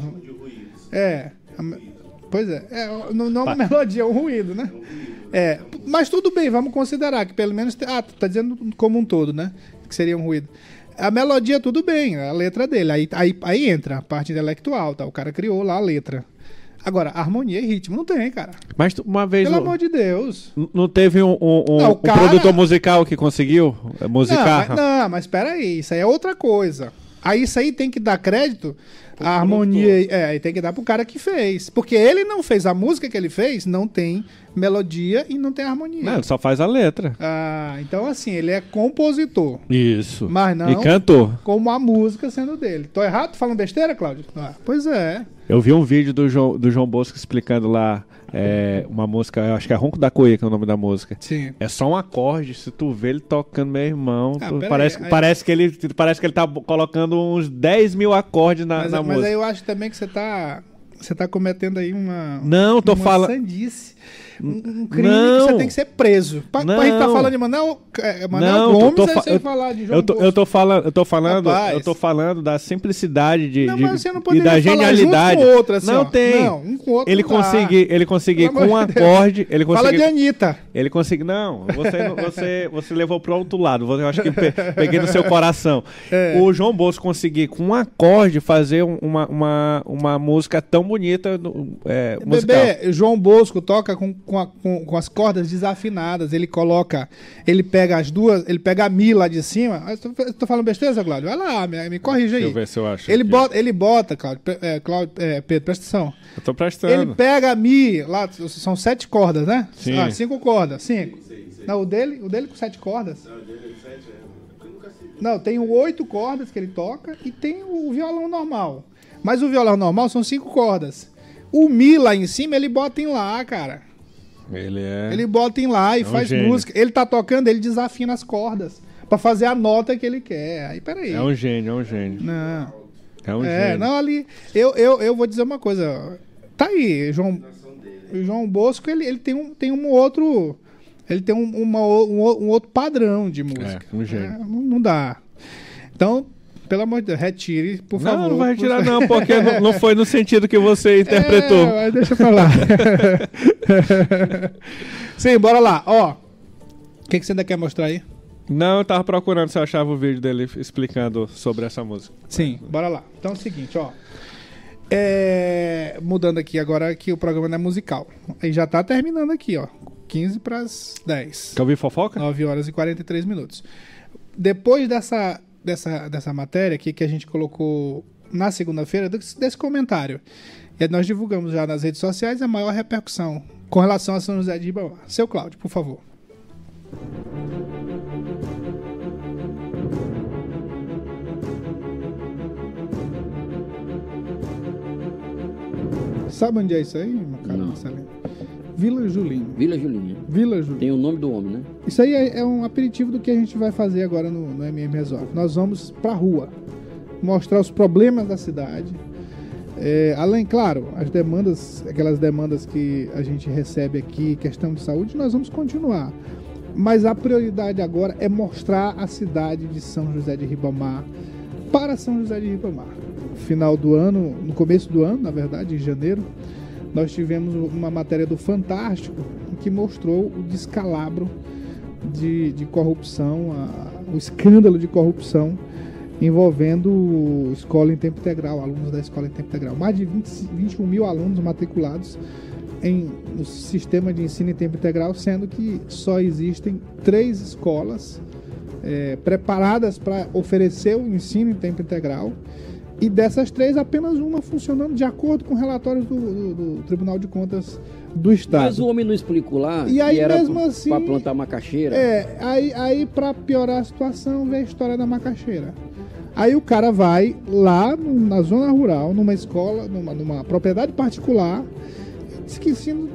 É. a pois é. é não, não uma melodia, é um ruído, né? É. Mas tudo bem, vamos considerar que pelo menos. Ah, tu tá dizendo como um todo, né? Que seria um ruído. A melodia, tudo bem, a letra dele. Aí, aí, aí entra a parte intelectual, tá? O cara criou lá a letra. Agora, harmonia e ritmo não tem, cara. Mas uma vez. Pelo amor de Deus. Não teve um, um- um- Não, um cara- produtor musical que conseguiu eh, Não, musicar? mas, não, mas peraí, isso aí é outra coisa. Aí isso aí tem que dar crédito, a harmonia, é, tem que dar pro cara que fez. Porque ele não fez a música que ele fez, não tem melodia e não tem harmonia. Não, ele só faz a letra. Ah, então assim, ele é compositor, Isso. Mas não- E cantor. como a música sendo dele. Tô errado? Tô falando besteira, Cláudio? Ah, pois é. Eu vi um vídeo do João, do João Bosco explicando lá é, uma música, acho que é Ronco da Coia, que é o nome da música. Sim. É só um acorde, se tu vê ele tocando, meu irmão, Ah, tu- parece, aí, aí- parece, que ele, parece que ele tá colocando uns 10 mil acordes na, Mas, na mas música. aí eu acho também que você tá. Você tá cometendo aí uma. Não, tô falando- sandice. Um, crime Não. que você tem que ser preso. Pra, pra gente tá Não. falando de Manel, é, Manel Não, Gomes, tô aí fa- sem eu- falar de João Eu tô, eu Bosco. tô falando, eu tô falando, Rapaz. eu tô falando da simplicidade de, Não, de- mas você não e da genialidade. outro, assim, não ó. tem. Não, um com outro ele não conseguir, ele conseguir com um acorde, ele Fala conseguir de Anitta. Ele conseguiu. Não, você, não- você, você levou pro outro lado. Eu acho que pe- peguei no seu coração. É. O João Bosco conseguir, com um acorde, fazer um- uma, uma, uma música tão bonita é, musical. Bebê, João Bosco toca com, com, a- com- com as cordas desafinadas. Ele coloca. Ele pega as duas. Ele pega a Mi lá de cima. Ah, eu Tô, eu tô falando besteira, Cláudio? Vai lá, me, me corrija aí. Deixa eu ver se eu acho. Ele aqui. bota, ele bota, Cláudio, é, Cláudio é, Pedro, presta atenção. Eu tô prestando. Ele pega a Mi, lá são sete cordas, né? Sim. Ah, cinco cordas, cinco. Não, o dele, o dele com sete cordas. Não, tem o oito cordas que ele toca e tem o violão normal. Mas o violão normal são cinco cordas. O Mi lá em cima, ele bota em lá, cara. Ele é. Ele bota em lá e um faz gênio. música. Ele tá tocando, ele desafina as cordas pra fazer a nota que ele quer. Aí, peraí. É um gênio, é um gênio. Não. É um É, gênio. não, ali. Eu, eu, eu vou dizer uma coisa. Tá aí, João. O João Bosco, ele, ele tem, um, tem um outro. Ele tem um, uma, um, um outro padrão de música. É, um gênio. É, não, não dá. Então, pelo amor de Deus, retire, por favor. Não, não vai retirar não, porque não, não foi no sentido que você [laughs] interpretou. É, mas deixa pra lá. [laughs] Sim, bora lá. Ó. O que, que você ainda quer mostrar aí? Não, eu tava procurando se eu achava o vídeo dele explicando sobre essa música. Sim, bora lá. Então é o seguinte, ó. É, mudando aqui agora que o programa não é musical. Aí já tá terminando aqui, ó. 15 para as 10. Quer ouvir fofoca? 9 horas e 43 minutos. Depois dessa, dessa, dessa matéria aqui que a gente colocou na segunda-feira desse, comentário. E nós divulgamos já nas redes sociais a maior repercussão com relação a São José de Ribamar. Seu Cláudio, por favor. Sabe onde é isso aí, meu caro Marcelino? Vila Julinho. Vila Julinha. Vila Julinho. Tem o nome do homem, né? Isso aí é, é um aperitivo do que a gente vai fazer agora no, no MM Resolve. Nós vamos pra rua, mostrar os problemas da cidade. É, além, claro, as demandas, aquelas demandas que a gente recebe aqui, questão de saúde, nós vamos continuar. Mas a prioridade agora é mostrar a cidade de São José de Ribamar para São José de Ribamar. No final do ano, no começo do ano, na verdade, em janeiro, nós tivemos uma matéria do Fantástico que mostrou o descalabro de, de corrupção, a- o escândalo de corrupção envolvendo escola em tempo integral, alunos da escola em tempo integral. Mais de 20, 21 mil alunos matriculados em, no sistema de ensino em tempo integral, sendo que só existem três escolas eh, preparadas para oferecer o ensino em tempo integral. E dessas três, apenas uma funcionando de acordo com relatórios do, do- do Tribunal de Contas do Estado. Mas o homem não explicou lá E aí, era mesmo assim- pra plantar macaxeira. É, aí, aí para piorar a situação, vem a história da macaxeira. Aí o cara vai lá no- na zona rural, numa escola, numa, numa propriedade particular, diz que ensina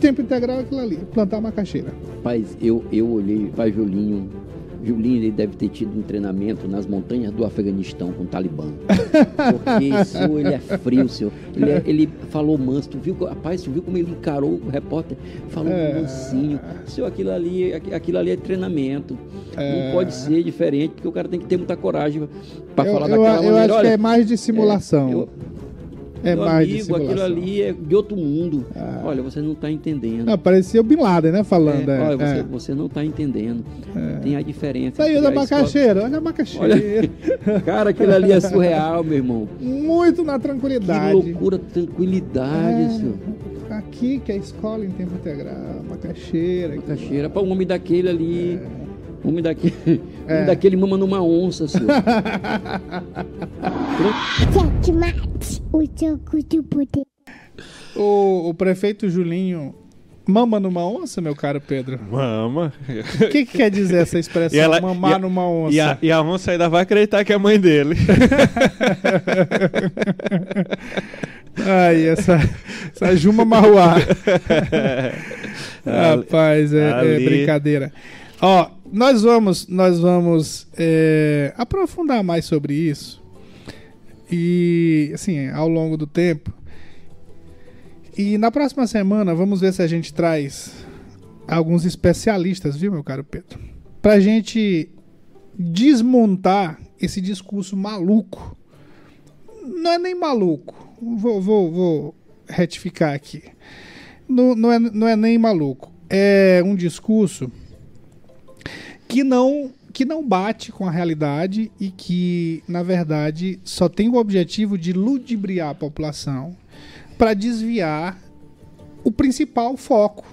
tempo integral aquilo ali, plantar macaxeira. Rapaz, eu, eu olhei para Julinho. Deve ter tido um treinamento nas montanhas do Afeganistão com o Talibã. [laughs] Porque isso, ele é frio, senhor. Ele, é- ele falou manso. Tu viu, rapaz, tu viu como ele encarou o repórter? Falou É. mansinho. Senhor, aquilo ali, aqu- aquilo ali é treinamento. É. Não pode ser diferente, porque o cara tem que ter muita coragem para eu falar eu, daquela eu maneira. acho que Olha, é mais de simulação. eu- É, meu mais amigo, aquilo ali é de outro mundo. Olha, você não está entendendo. Ah, parecia o Bin Laden, né? Falando. É, é, olha, você, é. você não está entendendo. Tem a diferença. Saiu da macaxeira, olha a macaxeira. [laughs] [laughs] Cara, aquilo ali é surreal, meu irmão. Muito na Que tranquilidade. loucura, tranquilidade, É. senhor. Aqui que é a escola em tempo integral, macaxeira. Macaxeira. Para um homem daquele ali. Um homem daquele, [laughs] É. homem daquele mama numa onça, senhor. [laughs] O jogo do poder. O, prefeito Julinho mama numa onça, meu caro Pedro? Mama. O que, que quer dizer essa expressão, [laughs] E ela- mamar e a- numa onça? E a, e a onça ainda vai acreditar que é a mãe dele. Ai, essa, essa Juma Marruá. Rapaz, é, é ali- brincadeira. Ó, nós vamos, nós vamos é, aprofundar mais sobre isso. E, assim, ao longo do tempo. E na próxima semana, vamos ver se a gente traz alguns especialistas, viu, meu caro Pedro? Pra gente desmontar esse discurso maluco. Não é nem maluco. Vou, vou, vou retificar aqui. Não, não, é, não é nem maluco. É um discurso que não que não bate com a realidade e que, na verdade, só tem o objetivo de ludibriar a população para desviar o principal foco,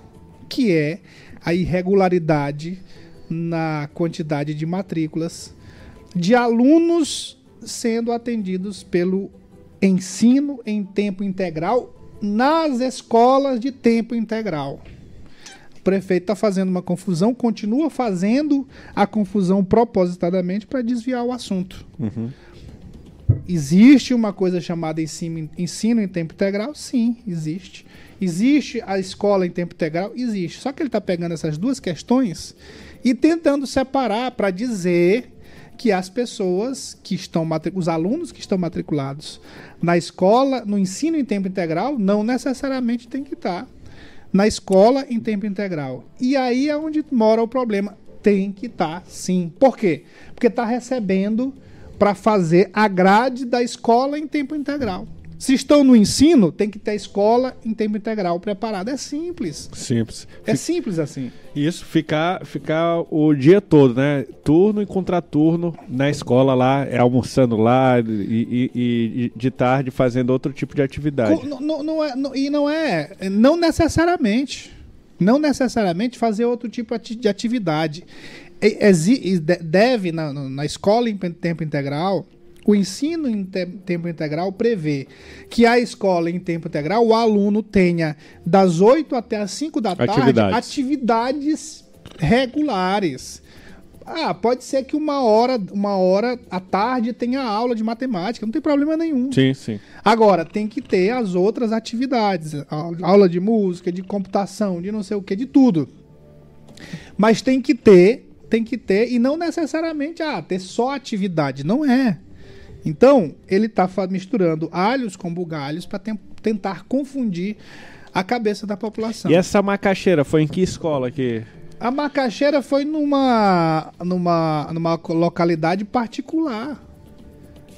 que é a irregularidade na quantidade de matrículas de alunos sendo atendidos pelo ensino em tempo integral nas escolas de tempo integral. Prefeito está fazendo uma confusão, continua fazendo a confusão propositadamente para desviar o assunto. Existe uma coisa chamada ensino, ensino em tempo integral? Sim, existe. Existe a escola em tempo integral? Existe. Só que ele está pegando essas duas questões e tentando separar para dizer que as pessoas que estão os alunos que estão matriculados na escola, no ensino em tempo integral, não necessariamente tem que estar na escola em tempo integral. E aí é onde mora o problema. Tem que estar, sim. Por quê? Porque está recebendo para fazer a grade da escola em tempo integral. Se estão no ensino, tem que ter escola em tempo integral preparada. É simples. Simples. É simples assim. Isso, ficar, ficar o dia todo, né? Turno e contraturno na escola lá, é almoçando lá e, e- e de tarde fazendo outro tipo de atividade. Co- não- não- é- não- e não é, não necessariamente, não necessariamente fazer outro tipo de atividade. Exi- deve, na, na- escola em tempo integral, o ensino em te- tempo integral prevê que a escola em tempo integral, o aluno tenha das 8 até as 5 da tarde Atividades. atividades regulares. Ah, pode ser que uma hora, uma hora à tarde tenha aula de matemática, não tem problema nenhum. Sim, sim. Agora, tem que ter as outras atividades. Aula de música, de computação, de não sei o que, de tudo. Mas tem que ter, tem que ter, e não necessariamente, ah, ter só atividade. Não é. Então, ele está misturando alhos com bugalhos para tentar confundir a cabeça da população. E essa macaxeira foi em que escola que. A macaxeira foi numa, numa, numa localidade particular.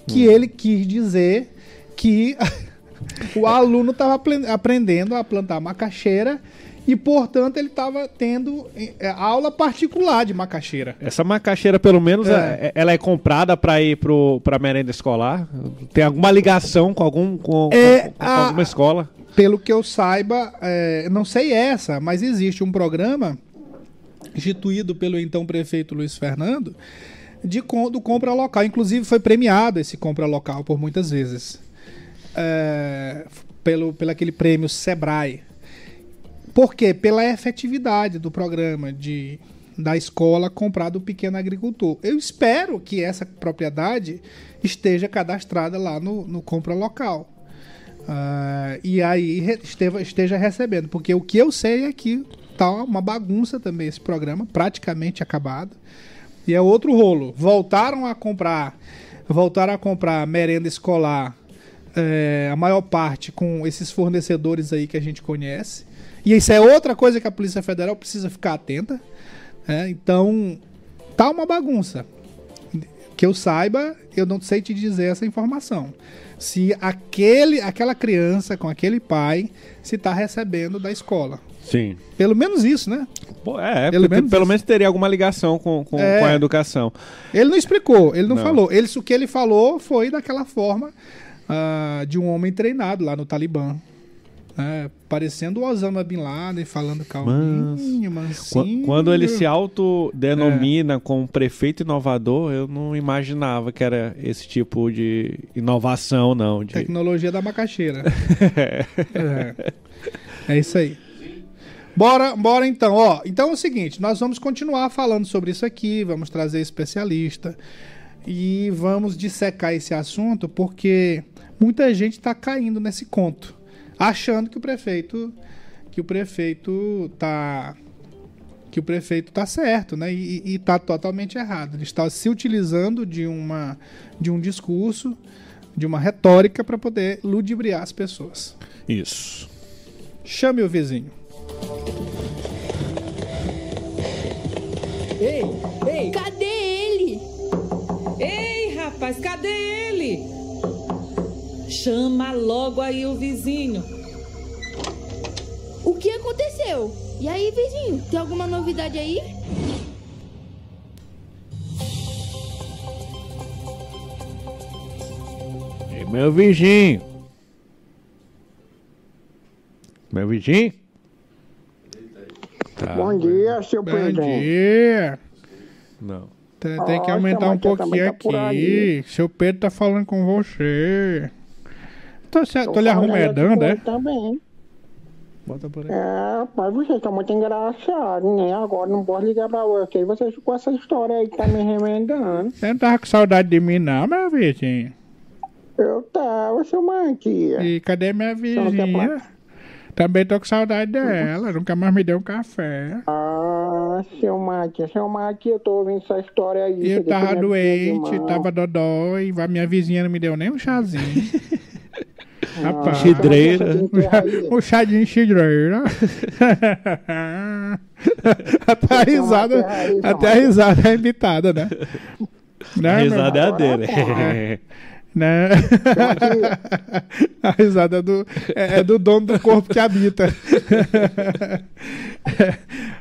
Que ele quis dizer que [laughs] o aluno estava aprendendo a plantar macaxeira e, portanto, ele estava tendo eh, aula particular de macaxeira. Essa macaxeira, pelo menos, É. é- ela é comprada para ir pro, pra merenda escolar? Tem alguma ligação com, algum, com, É, com- com a- alguma escola? Pelo que eu saiba, é, não sei essa, mas existe um programa instituído pelo então prefeito Luiz Fernando de do compra local. Inclusive foi premiado esse compra local por muitas vezes. É, pelo, pelo aquele prêmio Sebrae. Por quê? Pela efetividade do programa de da escola comprar do pequeno agricultor. Eu espero que essa propriedade esteja cadastrada lá no, no compra local. Ah, e aí esteva- esteja recebendo. Porque o que eu sei é que tá uma bagunça também esse programa, praticamente acabado. E é outro rolo. Voltaram a comprar, voltaram a comprar merenda escolar, é, a maior parte com esses fornecedores aí que a gente conhece. E isso é outra coisa que a Polícia Federal precisa ficar atenta. né? Então, tá uma bagunça. Que eu saiba, eu não sei te dizer essa informação. Se aquele, aquela criança com aquele pai se está recebendo da escola. Sim. Pelo menos isso, né? Pô, é, Pelo menos pelo menos teria alguma ligação com, com, É. com a educação. Ele não explicou, ele não, Não. falou. Ele, o que ele falou foi daquela forma ah, de um homem treinado lá no Talibã. Né? parecendo o Osama Bin Laden, falando calminho, Qu- mansinho. Quando ele se autodenomina como prefeito inovador, eu não imaginava que era esse tipo de inovação, não. De... Tecnologia da macaxeira. [laughs] é. É isso aí. Bora, bora então, ó. Então é o seguinte, nós vamos continuar falando sobre isso aqui, vamos trazer especialista e vamos dissecar esse assunto porque muita gente está caindo nesse conto, achando que o prefeito que o prefeito tá que o prefeito tá certo, né? E, e tá totalmente errado. Ele está se utilizando de uma de um discurso, de uma retórica para poder ludibriar as pessoas. Isso. Chame o vizinho. Ei, ei! Cadê ele? Ei, rapaz, cadê ele? Chama logo aí o vizinho. O que aconteceu? E aí, vizinho, tem alguma novidade aí? Ei, meu vizinho. Meu vizinho? Tá. Bom dia, seu Bom Pedro. dia. Não. Tem, tem que aumentar um eu pouquinho tá aqui. Seu Pedro tá falando com você. Tô, se- Tô lhe com é? ele Também. Bota por aí. É, mas você tá muito engraçado, né? Agora não posso ligar pra você. Você com essa história aí que tá me remendando. Você não tava com saudade de mim, não, meu vizinho? Eu tava, seu Mantia. E cadê minha vizinha? Também tô com saudade dela. Nunca mais me deu um café. Ah, seu Mantia, seu Mantia, eu tô ouvindo essa história aí. Eu tava doente, tava dodói. A minha vizinha não me deu nem um chazinho. [laughs] Rapaz. Xidreira. Que aí. [laughs] O chá de enxidreira. [laughs] até a risada, até a risada é imitada, né? [laughs] A Né, meu risada é a dele. É. Né? a risada é do, é, é do dono do corpo que habita.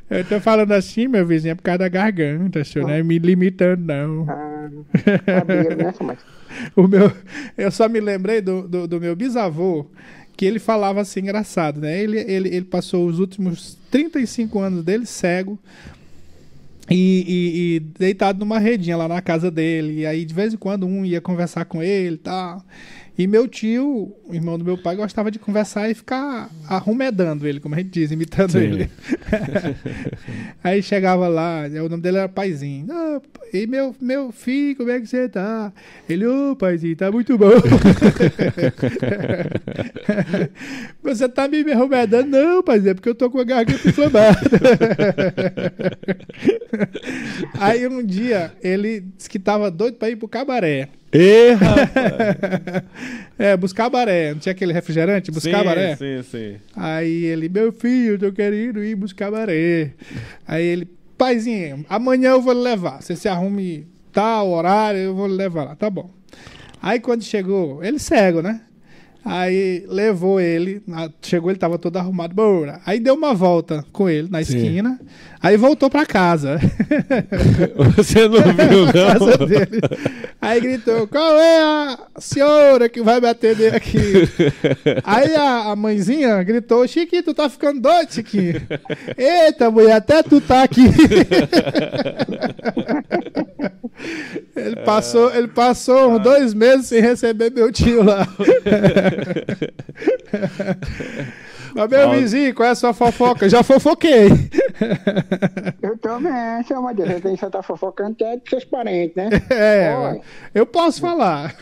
Eu tô falando assim, meu vizinho, é por causa da garganta, senhor, não é me limitando, não. Né? [laughs] O meu, eu só me lembrei do, do, do meu bisavô, que ele falava assim, engraçado, né? Ele, ele, ele passou os últimos 35 anos dele cego e, e- e deitado numa redinha lá na casa dele. E aí, de vez em quando, um ia conversar com ele e tal. E meu tio, o irmão do meu pai, gostava de conversar e ficar arrumedando ele, como a gente diz, imitando Sim. ele. [laughs] Aí chegava lá, o nome dele era Paizinho. "Ah, e meu, meu filho, como é que você tá? Ele, ô Paizinho, tá muito bom. [laughs] você tá me arrumedando? Não, Paizinho, é porque eu tô com a garganta inflamada. [laughs] Aí um dia ele disse que tava doido pra ir pro cabaré. Ê, [laughs] rapaz. É, buscar baré. Não tinha aquele refrigerante? Buscar sim, baré? Sim, sim. Aí ele, meu filho, eu tô querendo ir buscar baré. Aí ele, paizinho, amanhã eu vou levar. Você se arrume tal horário, eu vou levar lá. Tá bom. Aí quando chegou, ele cego, né? Aí levou ele, chegou, ele tava todo arrumado. Bora. Aí deu uma volta com ele na Sim. esquina. Aí voltou pra casa. [laughs] Você não viu, Na [laughs] casa não? dele. Aí gritou: Qual é a senhora que vai me atender aqui? [laughs] Aí a, a mãezinha gritou: Chiquinho, tu tá ficando doido, Chiquinho? Eita, mulher, até tu tá aqui. ele, passou, ele passou uns dois meses sem receber meu tio lá. Mas meu vizinho, qual é a sua fofoca? Já fofoquei. Eu também, seu Matheus. Você tem que estar fofocando até dos seus parentes, né? [laughs] É, Olha, eu posso falar.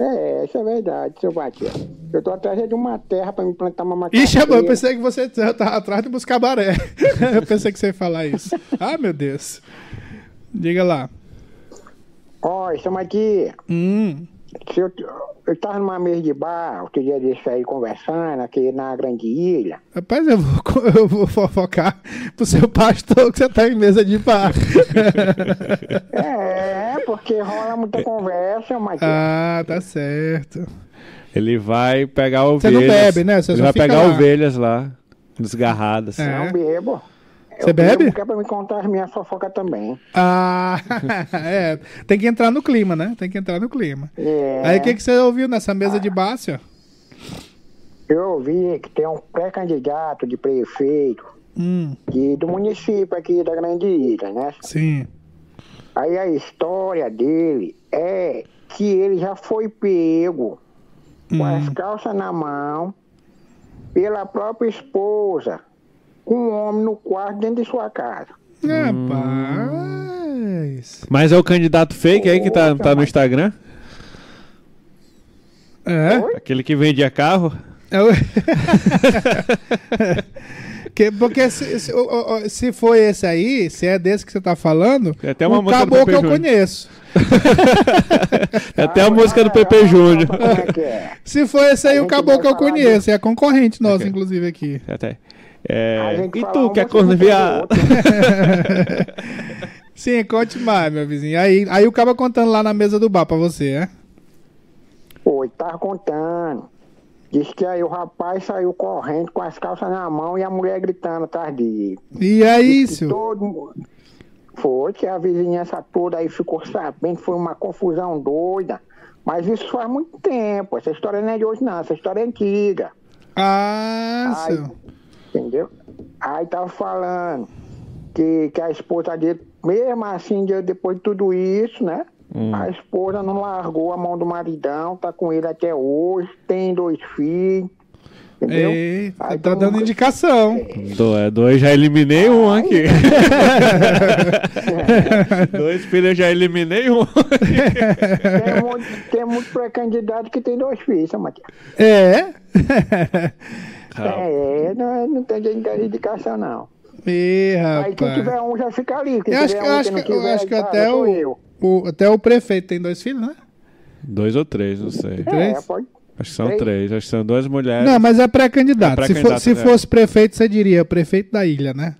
É, isso é verdade, seu Matheus. Eu tô atrás de uma terra pra me plantar uma macaxeira. Ixi, eu pensei que você tava atrás de buscar baré. [laughs] eu pensei que você ia falar isso. Ah, meu Deus. Diga lá. Ó, seu Matheus. Hum. Se eu, eu tava numa mesa de bar, outro dia desse aí, conversando, aqui na Grande Ilha. Rapaz, eu vou, [laughs] eu vou fofocar pro seu pastor que você tá em mesa de bar. [laughs] É, porque rola muita conversa, Matheus. ah, tá certo. Ele vai pegar Você ovelhas. não bebe, né? Você Ele vai pegar lá. ovelhas lá, desgarradas. Não bebo. Você bebe? bebo que é pra me contar as minhas fofocas também. Ah, [laughs] é. Tem que entrar no clima, né? Tem que entrar no clima. É. Aí o que, que você ouviu nessa mesa de bar, senhor? Eu ouvi que tem um pré-candidato de prefeito Hum, do município aqui da Grande Ilha, né? sim. Aí a história dele é que ele já foi pego com as calças na mão pela própria esposa, com um homem no quarto dentro de sua casa. Rapaz. Mas é o candidato fake aí que tá, tá no Instagram? É? Aquele que vendia carro? É o- [laughs] que, porque se, se, se for esse aí, se é desse que você tá falando, Tem até uma o música do caboclo Pepe eu Júnior. conheço. É até a música do Pepe Júnior. Se for esse aí, o caboclo eu conheço. É concorrente nosso, Ok. inclusive, aqui. Até. É, E tu, um, que é você corno não viado? Sim, conte mais, meu vizinho. Aí, aí o cara contando lá na mesa do bar pra você, é? Oi, tava contando. Diz que aí o rapaz saiu correndo com as calças na mão e a mulher gritando atrás dele. E é isso. Todo mundo. Foi que a vizinhança toda aí ficou sabendo, foi uma confusão doida. Mas isso faz muito tempo. Essa história não é de hoje, não. Essa história é antiga. Ah, Ai. seu. Entendeu? Aí tava falando que, que a esposa dele, mesmo assim, de- depois de tudo isso, né? Hum. A esposa não largou a mão do maridão, tá com ele até hoje, tem dois filhos. Entendeu? Ei, tá, Aí tá dando indicação. Do, é, dois já eliminei um aqui. [laughs] dois filhos eu já eliminei um. Tem muito, tem muito pré-candidato que tem dois filhos, Matias. É? [laughs] É, não, não tem gente de indicação, não. Ih, Aí quem rapaz. tiver um já fica ali. Quem Eu acho, tiver um acho que que, eu tiver, acho que até o, o- até o prefeito tem dois filhos, né? Dois ou três, não sei. Três? É, pode. Acho que são Três. três. Acho que são duas mulheres. Não, mas é pré-candidato. É se, for- pré-candidato, se é. fosse prefeito, você diria prefeito da ilha, né?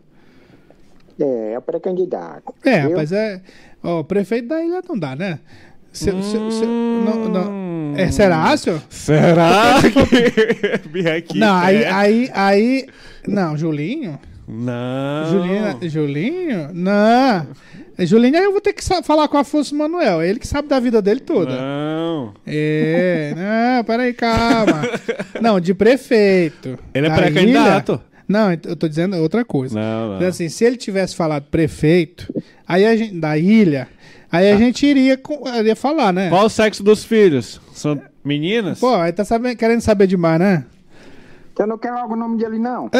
É, é pré-candidato. É, Viu? rapaz, é. Ó, prefeito da ilha não dá, né? Se, se, se- não, não. É, será, senhor? Será [laughs] que. Não, aí, perto. aí, aí. Não, Julinho? Não. Julinho? Julinho? Não. Julinho, aí eu vou ter que falar com o Afonso Manuel. É ele que sabe da vida dele toda. Não. É, não, peraí, calma. Não, de prefeito. Ele é Da pré-candidato. ilha- Não, eu tô dizendo outra coisa. Não, não. Então, assim, se ele tivesse falado prefeito, aí a gente, da ilha, aí a gente iria, iria falar, né? Qual o sexo dos filhos? São Meninas? Pô, aí tá sabendo- querendo saber demais, né? Você não quer logo o nome dele, não? [laughs]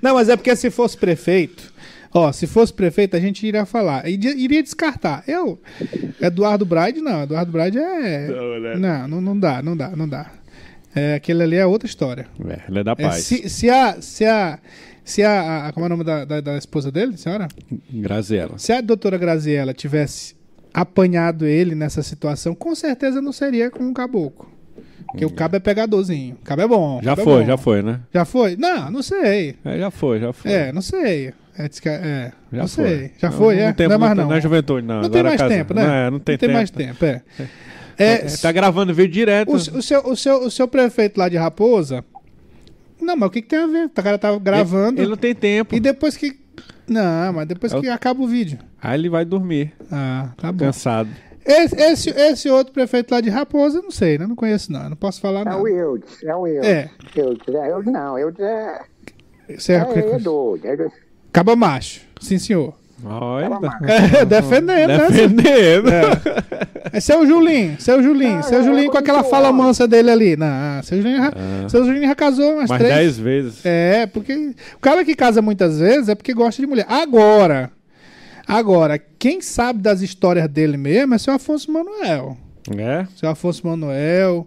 Não, mas é porque se fosse prefeito, ó, se fosse prefeito, a gente iria falar. Iria, iria descartar. Eu, Eduardo Braide, não. Eduardo Braide é. Não, né? Não, não, não dá, não dá, não dá. É, aquele ali é outra história. É, ele é da É, paz. se, se a. Se a. Se a, a- Como é o nome da, da, da esposa dele, senhora? Graziela. Se a doutora Graziella tivesse apanhado ele nessa situação, com certeza não seria com um caboclo. Porque o cabo é pegadorzinho. O cabo é bom. Já é foi, bom. já foi, né? Já foi? Não, não sei. É, já foi, já foi. É, não sei. É, é, é, Já não foi. sei. Já Não- foi, não é? tem- não é mais não- não. não é juventude, não. Não tem Agora mais casa- tempo, né? Não é, não tem tempo. mais tempo, é. É, É, tá gravando vídeo direto. o, o seu, o, seu, o seu prefeito lá de Raposa... Não, mas o que, que tem a ver? O cara tava gravando... Ele, ele não tem tempo. E depois que... Não, mas depois É o- que acaba o vídeo. Aí ele vai dormir. Ah, tá bom. Cansado. Esse, esse, esse outro prefeito lá de Raposa, eu não sei, né? Não conheço, não. Eu Não posso falar É nada. o Eudes, é o Eudes. É. Eudes, é, Eudes não, Eudes é... Você É, é, é doido. Ele... Caba macho. Sim, senhor. Olha. [laughs] É, defendendo, né? Defendendo. É. É seu Julinho, seu Julinho, Ah, seu Julinho com aquela fala homem. mansa dele ali. Não, seu Julinho, já- seu Julinho já casou umas Mais três. dez vezes. É, porque o cara que casa muitas vezes é porque gosta de mulher. Agora, agora, quem sabe das histórias dele mesmo é seu Afonso Manuel. É? Seu Afonso Manuel.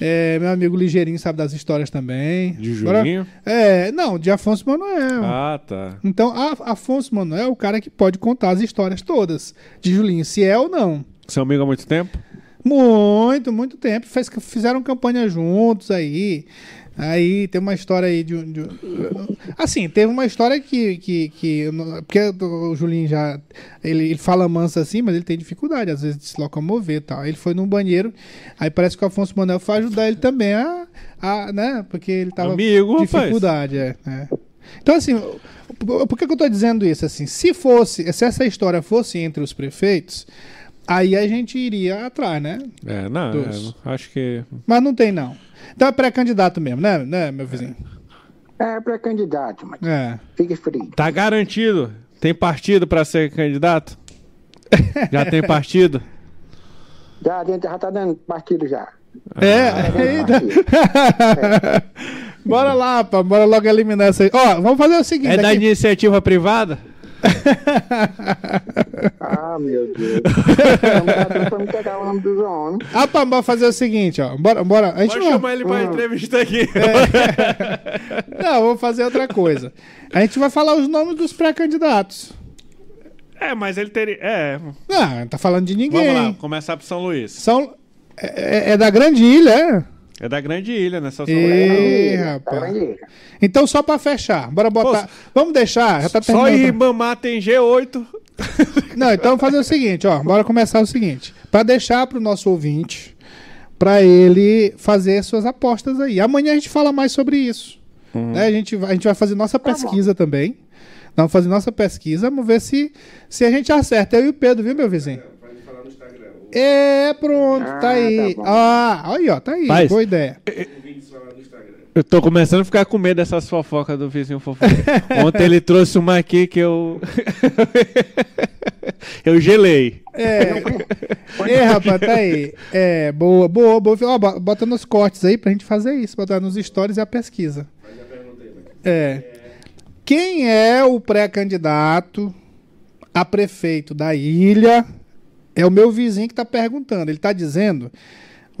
É, meu amigo Ligeirinho sabe das histórias também. De Julinho? é, não, de Afonso Manuel. Ah, tá. Então, a- Afonso Manuel é o cara que pode contar as histórias todas de Julinho, se é ou não. Seu amigo há muito tempo? Muito, muito tempo. Fez, fizeram campanha juntos aí. Aí tem uma história aí de, um- de assim, teve uma história que que, que porque o Julinho já ele, ele fala manso assim, mas ele tem dificuldade às vezes de se locomover e tal. Ele foi num banheiro, aí parece que o Afonso Manuel foi ajudar ele também a, a né, porque ele tava Amigo, com dificuldade, é, é. Então assim, por que, que eu tô dizendo isso assim? Se fosse, se essa história fosse entre os prefeitos, aí a gente iria atrás, né? É, não, é, acho que. Mas não tem, não. Então é pré-candidato mesmo, né, né meu vizinho? É pré-candidato, mas É. fique frio. Tá garantido? Tem partido pra ser candidato? [laughs] Já tem partido? Já, a gente já tá dando partido já. É, Tá dando eita. partido. [laughs] Bora lá, pá, bora logo eliminar essa aí. Ó, vamos fazer o seguinte. É da aqui- iniciativa privada? [laughs] Ah, meu Deus. Vamos pra me pegar o nome dos homens. Ah, pá, bora fazer o seguinte, ó. Bora, bora. A gente Pode não... chamar ele pra entrevista aqui. [laughs] Não, vamos fazer outra coisa. A gente vai falar os nomes dos pré-candidatos. É, mas ele teria. É. Não, não tá falando de ninguém. Vamos lá, começar pro São Luís. São... É, é- é da Grande Ilha, É da Grande Ilha, né? Só São é? Tá rapaz. Então, só pra fechar, bora botar. Vamos deixar. Já tá Só em Ribamar tem G8. Não, então vamos fazer o seguinte, ó. Bora começar o seguinte. Pra deixar pro nosso ouvinte, pra ele fazer suas apostas aí. Amanhã a gente fala mais sobre isso. né? A, gente, vai- a gente vai fazer nossa pesquisa também. Vamos fazer nossa pesquisa, vamos ver se, se a gente acerta. Eu e o Pedro, viu, meu vizinho? É, pronto, tá Ah, aí. tá ah, aí, ó, tá aí. Paz. Boa ideia. Eu tô começando a ficar com medo dessas fofocas do vizinho fofoca. [laughs] Ontem ele trouxe uma aqui que eu. [laughs] eu gelei. É. [laughs] Ei, rapaz, tá aí. É, boa, boa, boa. Ó, bo- bota nos cortes aí pra gente fazer isso, botar nos stories e a pesquisa. É. Quem é o pré-candidato a prefeito da ilha? É o meu vizinho que tá perguntando. Ele tá dizendo.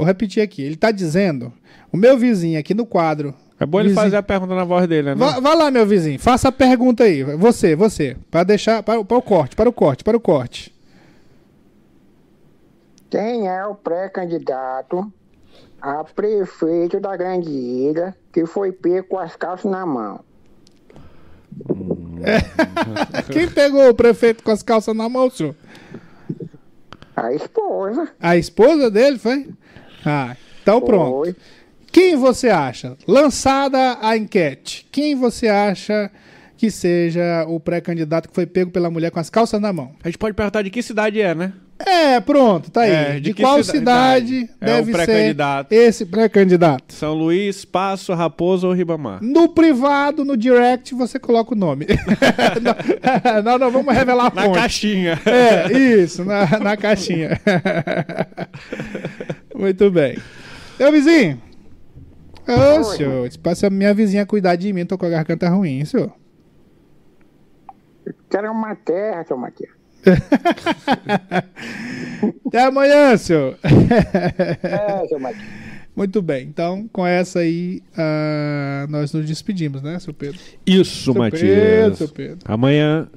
Vou repetir aqui. Ele tá dizendo. O meu vizinho aqui no quadro. É bom ele Vizinho- fazer a pergunta na voz dele, né? Vá, vá lá, meu vizinho. Faça a pergunta aí. Você, você. Para deixar. Para, para o corte, para o corte, para o corte. Quem é o pré-candidato a prefeito da Grande Ilha que foi pego com as calças na mão? [laughs] Quem pegou o prefeito com as calças na mão, senhor? A esposa. A esposa dele foi? Ah, então pronto. Foi. Quem você acha? Lançada a enquete. Quem você acha que seja o pré-candidato que foi pego pela mulher com as calças na mão? A gente pode perguntar de que cidade é, né? É, pronto, tá aí. É, de, de qual cidade? cidade, É o deve ser pré-candidato. esse pré-candidato? São Luís, Passo, Raposo ou Ribamar? No privado, no direct, você coloca o nome. [laughs] não, [laughs] não, não vamos revelar a Na fonte. caixinha. É, isso, na, na caixinha. [laughs] Muito bem. Meu vizinho. Ô, senhor, passa a minha vizinha cuidar de mim, tô com a garganta ruim, senhor. Quero uma terra, seu Matias. [laughs] Até amanhã, senhor. É, seu Matias. Muito bem, então com essa aí ah, nós nos despedimos, né, seu Pedro? Isso, Seu Matias. Pedro, seu Pedro. Amanhã,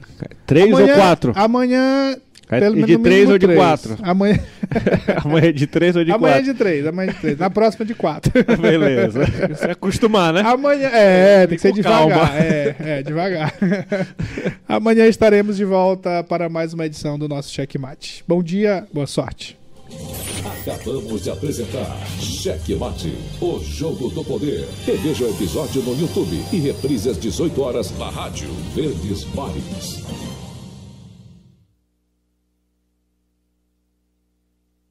três Amanhã- ou quatro? Amanhã. É pelo de menos no três ou de três. quatro? Amanhã, [laughs] Amanhã é de três ou de amanhã é quatro? de três, amanhã é de três. Na próxima de quatro. [laughs] Beleza. [laughs] Se acostumar, né? Amanhã. É, tem que ser devagar. calma. É, é, devagar. amanhã estaremos de volta para mais uma edição do nosso Checkmate. Bom dia, boa sorte. Acabamos de apresentar Cheque Mate, o jogo do poder. Reveja o episódio no YouTube e reprise às 18 horas na Rádio Verdes Mares.